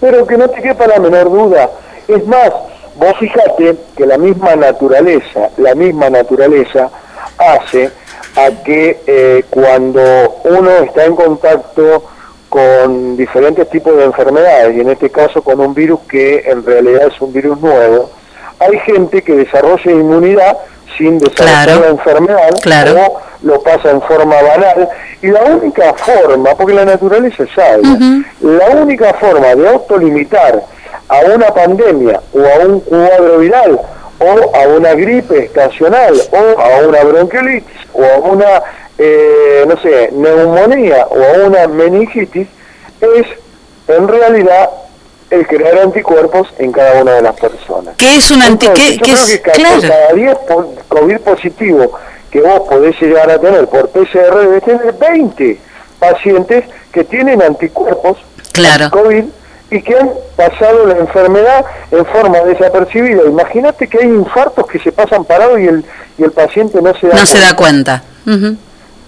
Pero que no te quepa la menor duda. Es más, vos fijate que la misma naturaleza, la misma naturaleza hace a que eh, cuando uno está en contacto con diferentes tipos de enfermedades, y en este caso con un virus que en realidad es un virus nuevo, hay gente que desarrolla inmunidad sin desarrollar Claro. la enfermedad Claro. o lo pasa en forma banal. Y la única forma, porque la naturaleza es sabia, la única forma de autolimitar a una pandemia o a un cuadro viral o a una gripe estacional o a una bronquiolitis o a una, eh, no sé, neumonía o a una meningitis es en realidad el crear anticuerpos en cada una de las personas. ¿Qué es un anti- Entonces, qué- yo creo es- que claro. cada 10 po- COVID positivo que vos podés llegar a tener por PCR, debes tener 20 pacientes que tienen anticuerpos Claro. COVID y que han pasado la enfermedad en forma desapercibida. Imagínate que hay infartos que se pasan parados y el, y el paciente no se da No se da cuenta. cuenta.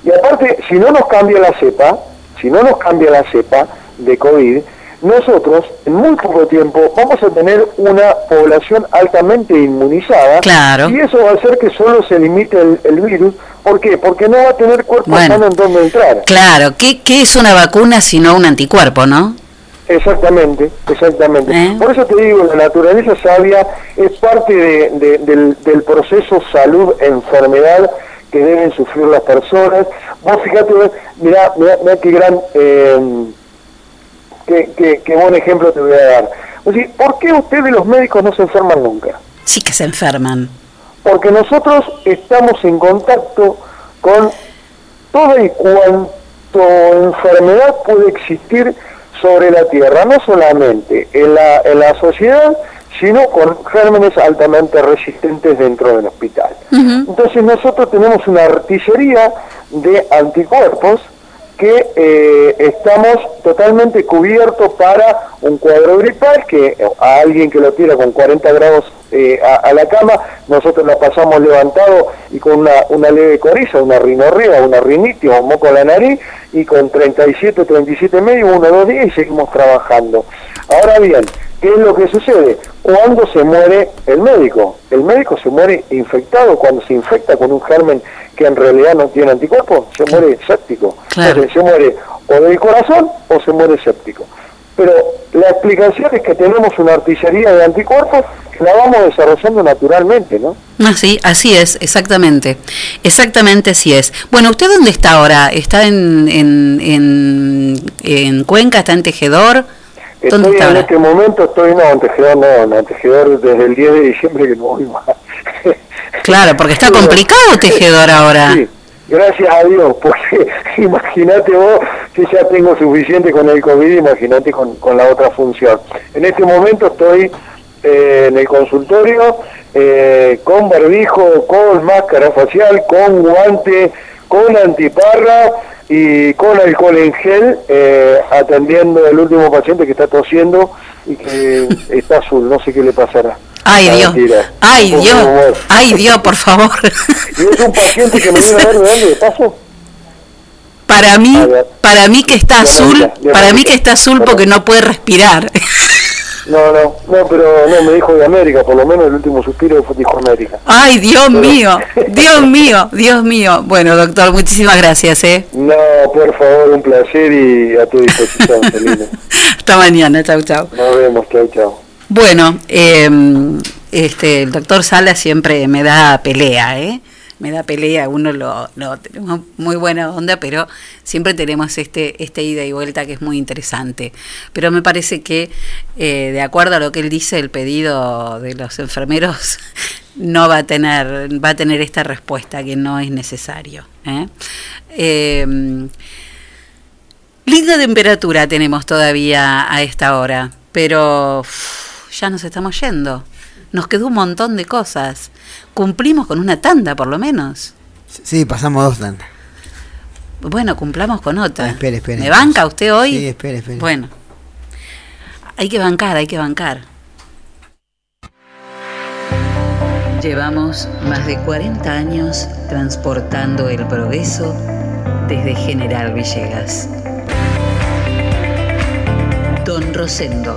Y aparte, si no nos cambia la cepa, si no nos cambia la cepa de COVID, nosotros en muy poco tiempo vamos a tener una población altamente inmunizada. Claro. Y eso va a hacer que solo se limite el, el virus. ¿Por qué? Porque no va a tener cuerpo Bueno. sano en donde entrar. Claro, ¿qué, qué es una vacuna sino un anticuerpo, no? Exactamente, exactamente. ¿Eh? Por eso te digo, la naturaleza sabia es parte de- de- del, del proceso salud-enfermedad que deben sufrir las personas. Vos fíjate, mira, mira qué gran, eh, qué, qué- qué buen ejemplo te voy a dar. O sea, ¿Por qué ustedes los médicos no se enferman nunca? Sí que se enferman. Porque nosotros estamos en contacto con toda y cuanto enfermedad puede existir sobre la Tierra, no solamente en la, en la sociedad, sino con gérmenes altamente resistentes dentro del hospital. Entonces nosotros tenemos una artillería de anticuerpos que eh, estamos totalmente cubiertos para un cuadro gripal, que a alguien que lo tira con 40 grados eh, a, a la cama, nosotros la pasamos levantado y con una, una leve coriza, una rinorrea, una rinitis o un moco a la nariz, y con 37, 37 medio, uno dos días y seguimos trabajando. Ahora bien, ¿qué es lo que sucede? Cuando se muere el médico, el médico se muere infectado, cuando se infecta con un germen que en realidad no tiene anticuerpos, se muere séptico. Entonces se muere o del corazón o se muere séptico. Pero la explicación es que tenemos una artillería de anticuerpos que la vamos desarrollando naturalmente, ¿no? Así, así es, exactamente. Exactamente así es. Bueno, ¿usted dónde está ahora? ¿Está en, en, en, en Cuenca? ¿Está en Tejedor? ¿Dónde Estoy está en ahora? este momento, estoy no, en tejedor no, en tejedor desde el 10 de diciembre que no voy más. Claro, porque está complicado Tejedor ahora. Sí, gracias a Dios, porque imagínate vos que ya tengo suficiente con el COVID, imagínate con, con la otra función. En este momento estoy eh, en el consultorio eh, con barbijo, con máscara facial, con guante, con antiparra y con alcohol en gel, eh, atendiendo al último paciente que está tosiendo y que está azul, no sé qué le pasará. Ay Ah, Dios, mentira. ay Dios, ay Dios, por favor. Y es un paciente que me viene a ver de de paso. Para mí, para mí que está azul, para mí que está azul porque no puede respirar. No, no, no, pero no, me dijo de América, por lo menos el último suspiro fue dijo América. Ay, Dios mío, Dios mío, Dios mío. Bueno, doctor, muchísimas gracias, ¿eh? No, por favor, un placer y a tu disposición, Celina. Hasta mañana, chau, chau. Nos vemos, chao, chao. Bueno, eh, este, el doctor Sala siempre me da pelea, ¿eh? Me da pelea, uno lo, tenemos muy buena onda, pero siempre tenemos este, este ida y vuelta que es muy interesante. Pero me parece que, eh, de acuerdo a lo que él dice, el pedido de los enfermeros no va a tener, va a tener esta respuesta que no es necesario. ¿eh? Eh, linda temperatura tenemos todavía a esta hora, pero ya nos estamos yendo. Nos quedó un montón de cosas. Cumplimos con una tanda, por lo menos. Sí, pasamos dos tandas. Bueno, cumplamos con otra. Ah, espere, espere. ¿Me banca usted hoy? Sí, espere, espere. Bueno. Hay que bancar, hay que bancar. Llevamos más de 40 años transportando el progreso desde General Villegas. Don Rosendo,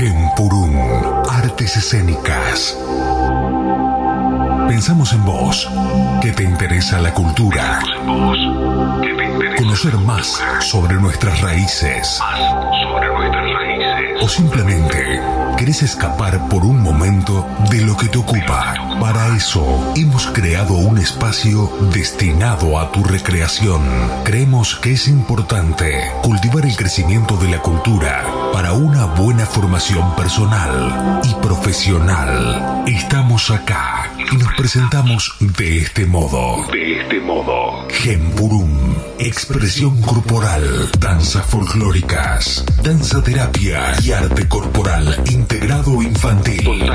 Gempurún, Artes Escénicas. Pensamos en vos, que te interesa la cultura. Conocer más sobre nuestras raíces. O simplemente querés escapar por un momento de lo que te ocupa. Para eso hemos creado un espacio destinado a tu recreación. Creemos que es importante cultivar el crecimiento de la cultura para una buena formación personal y profesional. Estamos acá y nos presentamos de este modo. De este modo. Gempurum. Expresión corporal. Danzas folclóricas. Danza terapia y arte corporal integrado infantil.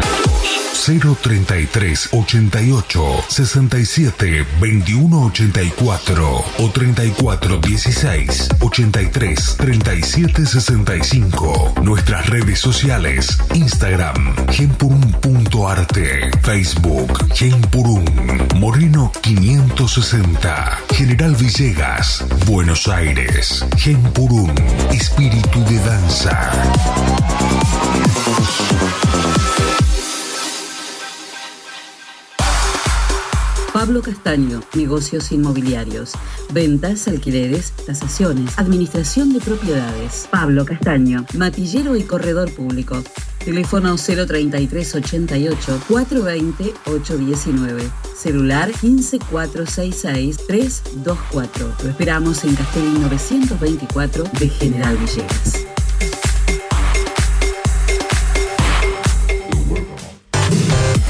033 88 67 21 84 o 34 16 83 37 65. Nuestras redes sociales: Instagram, gempurum.arte, Facebook, Gempurum, Moreno 560, General Villegas, Buenos Aires, Gempurum, Espíritu de Danza. Pablo Castaño, negocios inmobiliarios, ventas, alquileres, tasaciones, administración de propiedades. Pablo Castaño, matillero y corredor público. Teléfono 033 88 420 819. Celular 15466 324. Lo esperamos en Castellín 924 de General Villegas.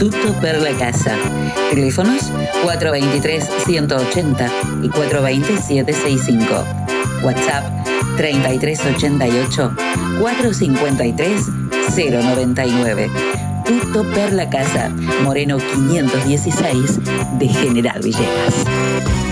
Tutto per la casa. Teléfonos 423-180 y 420-765. WhatsApp 3388-453-099. Tutto per la casa. Moreno 516 de General Villegas.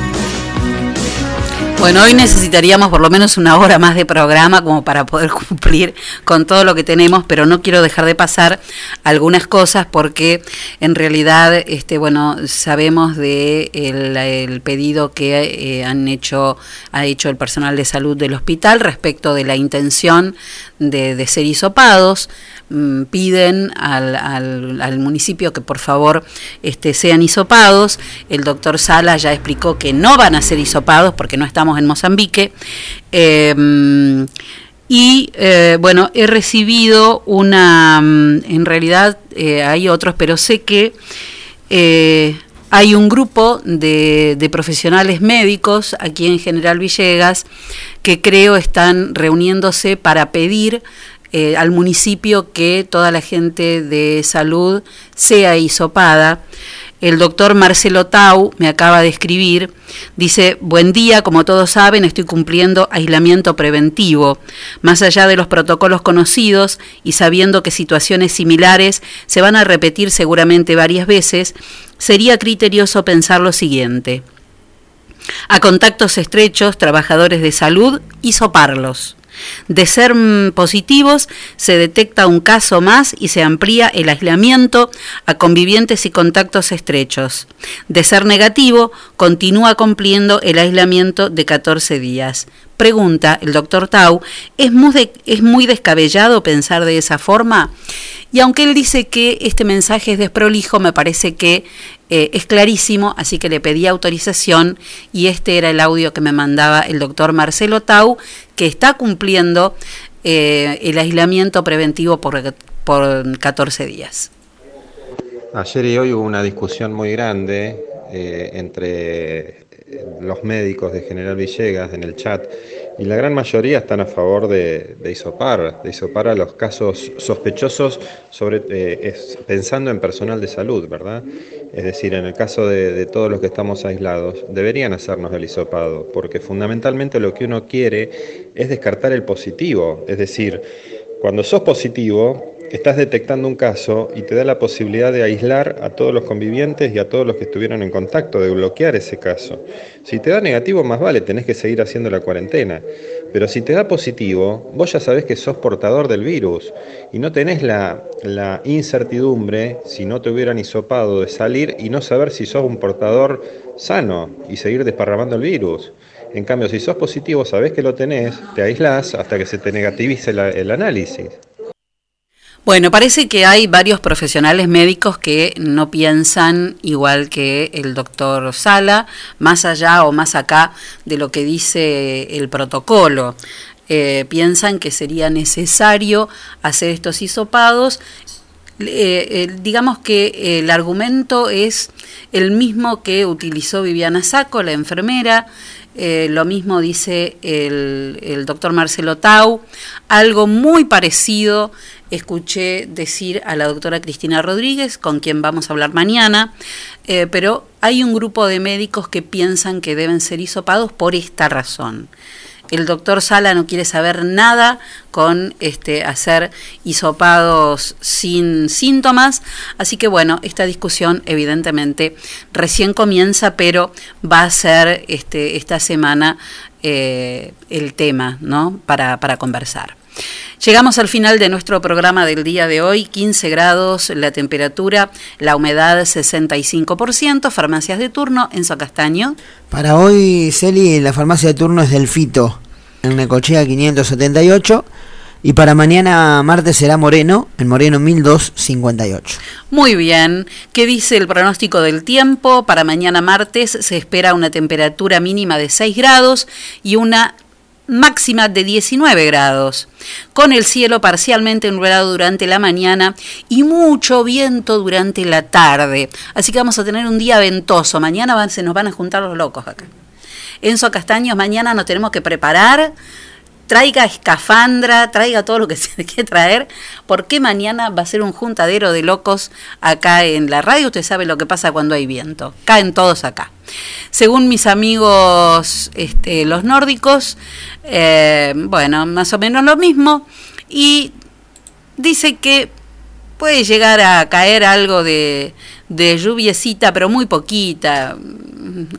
Bueno, hoy necesitaríamos por lo menos una hora más de programa como para poder cumplir con todo lo que tenemos, pero no quiero dejar de pasar algunas cosas porque en realidad, este, bueno, sabemos de el, pedido que eh, han hecho, ha hecho el personal de salud del hospital respecto de la intención de, de ser hisopados. Mm, piden al, al, al municipio que por favor este, sean hisopados. El doctor Sala ya explicó que no van a ser hisopados porque no estamos en Mozambique. Eh, Y eh, bueno, he recibido una, mm, en realidad eh, hay otros, pero sé que eh, hay un grupo de, de profesionales médicos aquí en General Villegas que creo están reuniéndose para pedir eh, al municipio que toda la gente de salud sea hisopada. El doctor Marcelo Tau me acaba de escribir, dice, buen día, como todos saben, estoy cumpliendo aislamiento preventivo. Más allá de los protocolos conocidos y sabiendo que situaciones similares se van a repetir seguramente varias veces, sería criterioso pensar lo siguiente. A contactos estrechos, trabajadores de salud, hisoparlos. De ser positivos, se detecta un caso más y se amplía el aislamiento a convivientes y contactos estrechos. De ser negativo, continúa cumpliendo el aislamiento de 14 días. Pregunta el doctor Tau, ¿es muy, ¿es muy descabellado pensar de esa forma? Y aunque él dice que este mensaje es desprolijo, me parece que eh, es clarísimo, así que le pedí autorización y este era el audio que me mandaba el doctor Marcelo Tau, que está cumpliendo eh, el aislamiento preventivo por, por 14 días. Ayer y hoy hubo una discusión muy grande eh, entre los médicos de General Villegas en el chat y la gran mayoría están a favor de, de isopar, de isopar a los casos sospechosos sobre, eh, pensando en personal de salud, ¿verdad? Es decir, en el caso de, de todos los que estamos aislados, deberían hacernos el hisopado, porque fundamentalmente lo que uno quiere es descartar el positivo, es decir, cuando sos positivo, estás detectando un caso y te da la posibilidad de aislar a todos los convivientes y a todos los que estuvieron en contacto, de bloquear ese caso. Si te da negativo, más vale, tenés que seguir haciendo la cuarentena. Pero si te da positivo, vos ya sabés que sos portador del virus y no tenés la, incertidumbre, si no te hubieran hisopado, de salir y no saber si sos un portador sano y seguir desparramando el virus. En cambio, si sos positivo, sabés que lo tenés, te aislás hasta que se te negativice el análisis. Bueno, parece que hay varios profesionales médicos que no piensan igual que el doctor Sala, más allá o más acá de lo que dice el protocolo. Eh, piensan que sería necesario hacer estos hisopados. Eh, eh, digamos que el argumento es el mismo que utilizó Viviana Saco, la enfermera, eh, lo mismo dice el, doctor Marcelo Tau, algo muy parecido escuché decir a la doctora Cristina Rodríguez, con quien vamos a hablar mañana, eh, pero hay un grupo de médicos que piensan que deben ser hisopados por esta razón. El doctor Sala no quiere saber nada con este, hacer hisopados sin síntomas, así que bueno, esta discusión evidentemente recién comienza, pero va a ser este, esta semana eh, el tema ¿no? para, para conversar. Llegamos al final de nuestro programa del día de hoy, 15 grados la temperatura, la humedad 65%, farmacias de turno, Enzo Castaño. Para hoy, Celi, la farmacia de turno es del Fito, en Necochea 578. Y para mañana martes será Moreno, en Moreno 1258. Muy bien, ¿qué dice el pronóstico del tiempo? Para mañana martes se espera una temperatura mínima de 6 grados y una máxima de 19 grados, con el cielo parcialmente nublado durante la mañana y mucho viento durante la tarde. Así que vamos a tener un día ventoso. Mañana se nos van a juntar los locos acá. Enzo Castaños, mañana nos tenemos que preparar. Traiga escafandra, traiga todo lo que se quiere traer, porque mañana va a ser un juntadero de locos acá en la radio. Usted sabe lo que pasa cuando hay viento. Caen todos acá. Según mis amigos este, los nórdicos, eh, bueno, más o menos lo mismo. Y dice que puede llegar a caer algo de, de lluviecita, pero muy poquita,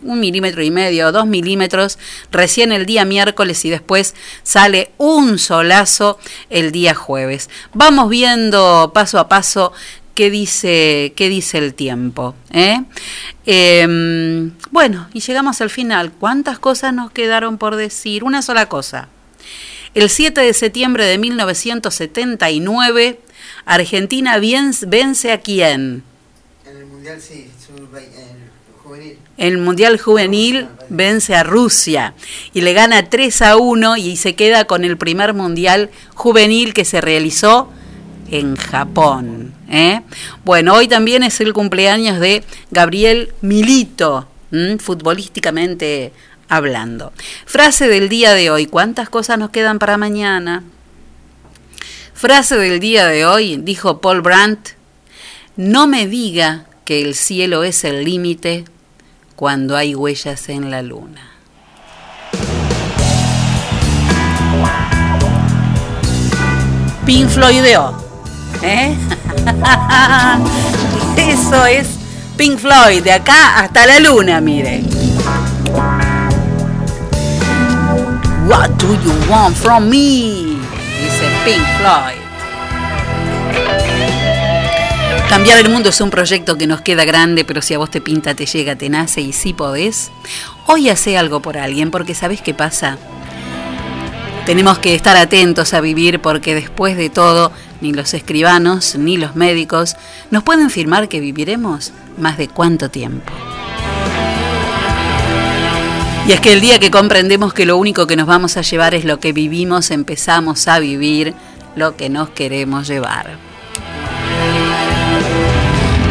un milímetro y medio, dos milímetros, recién el día miércoles y después sale un solazo el día jueves. Vamos viendo paso a paso qué dice, qué dice el tiempo. ¿eh? Eh, bueno, y llegamos al final. ¿Cuántas cosas nos quedaron por decir? Una sola cosa. El 7 de septiembre de 1979, Argentina vence a quién? En el Mundial sí, el Mundial Juvenil vence a Rusia y le gana 3 a 1 y se queda con el primer Mundial Juvenil que se realizó en Japón. ¿eh? Bueno, hoy también es el cumpleaños de Gabriel Milito, ¿m? futbolísticamente hablando. Frase del día de hoy, ¿cuántas cosas nos quedan para mañana? Frase del día de hoy, dijo Paul Brandt, no me diga que el cielo es el límite cuando hay huellas en la luna. Pink Floydeo. ¿eh? Eso es Pink Floyd, de acá hasta la luna, mire. What do you want from me? Dice Pink Floyd. Cambiar el mundo es un proyecto que nos queda grande, pero si a vos te pinta, te llega, te nace y si podés, hoy hace algo por alguien, porque ¿sabés qué pasa? Tenemos que estar atentos a vivir porque después de todo, ni los escribanos ni los médicos nos pueden afirmar que viviremos más de cuánto tiempo. Y es que el día que comprendemos que lo único que nos vamos a llevar es lo que vivimos, empezamos a vivir lo que nos queremos llevar.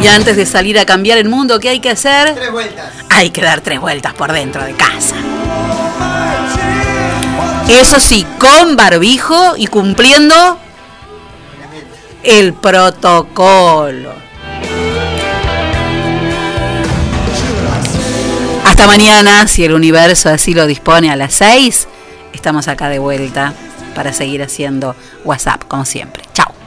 Y antes de salir a cambiar el mundo, ¿qué hay que hacer? Tres vueltas. Hay que dar tres vueltas por dentro de casa. Eso sí, con barbijo y cumpliendo el protocolo. Hasta mañana, si el universo así lo dispone a las 6, estamos acá de vuelta para seguir haciendo WhatsApp como siempre. Chao.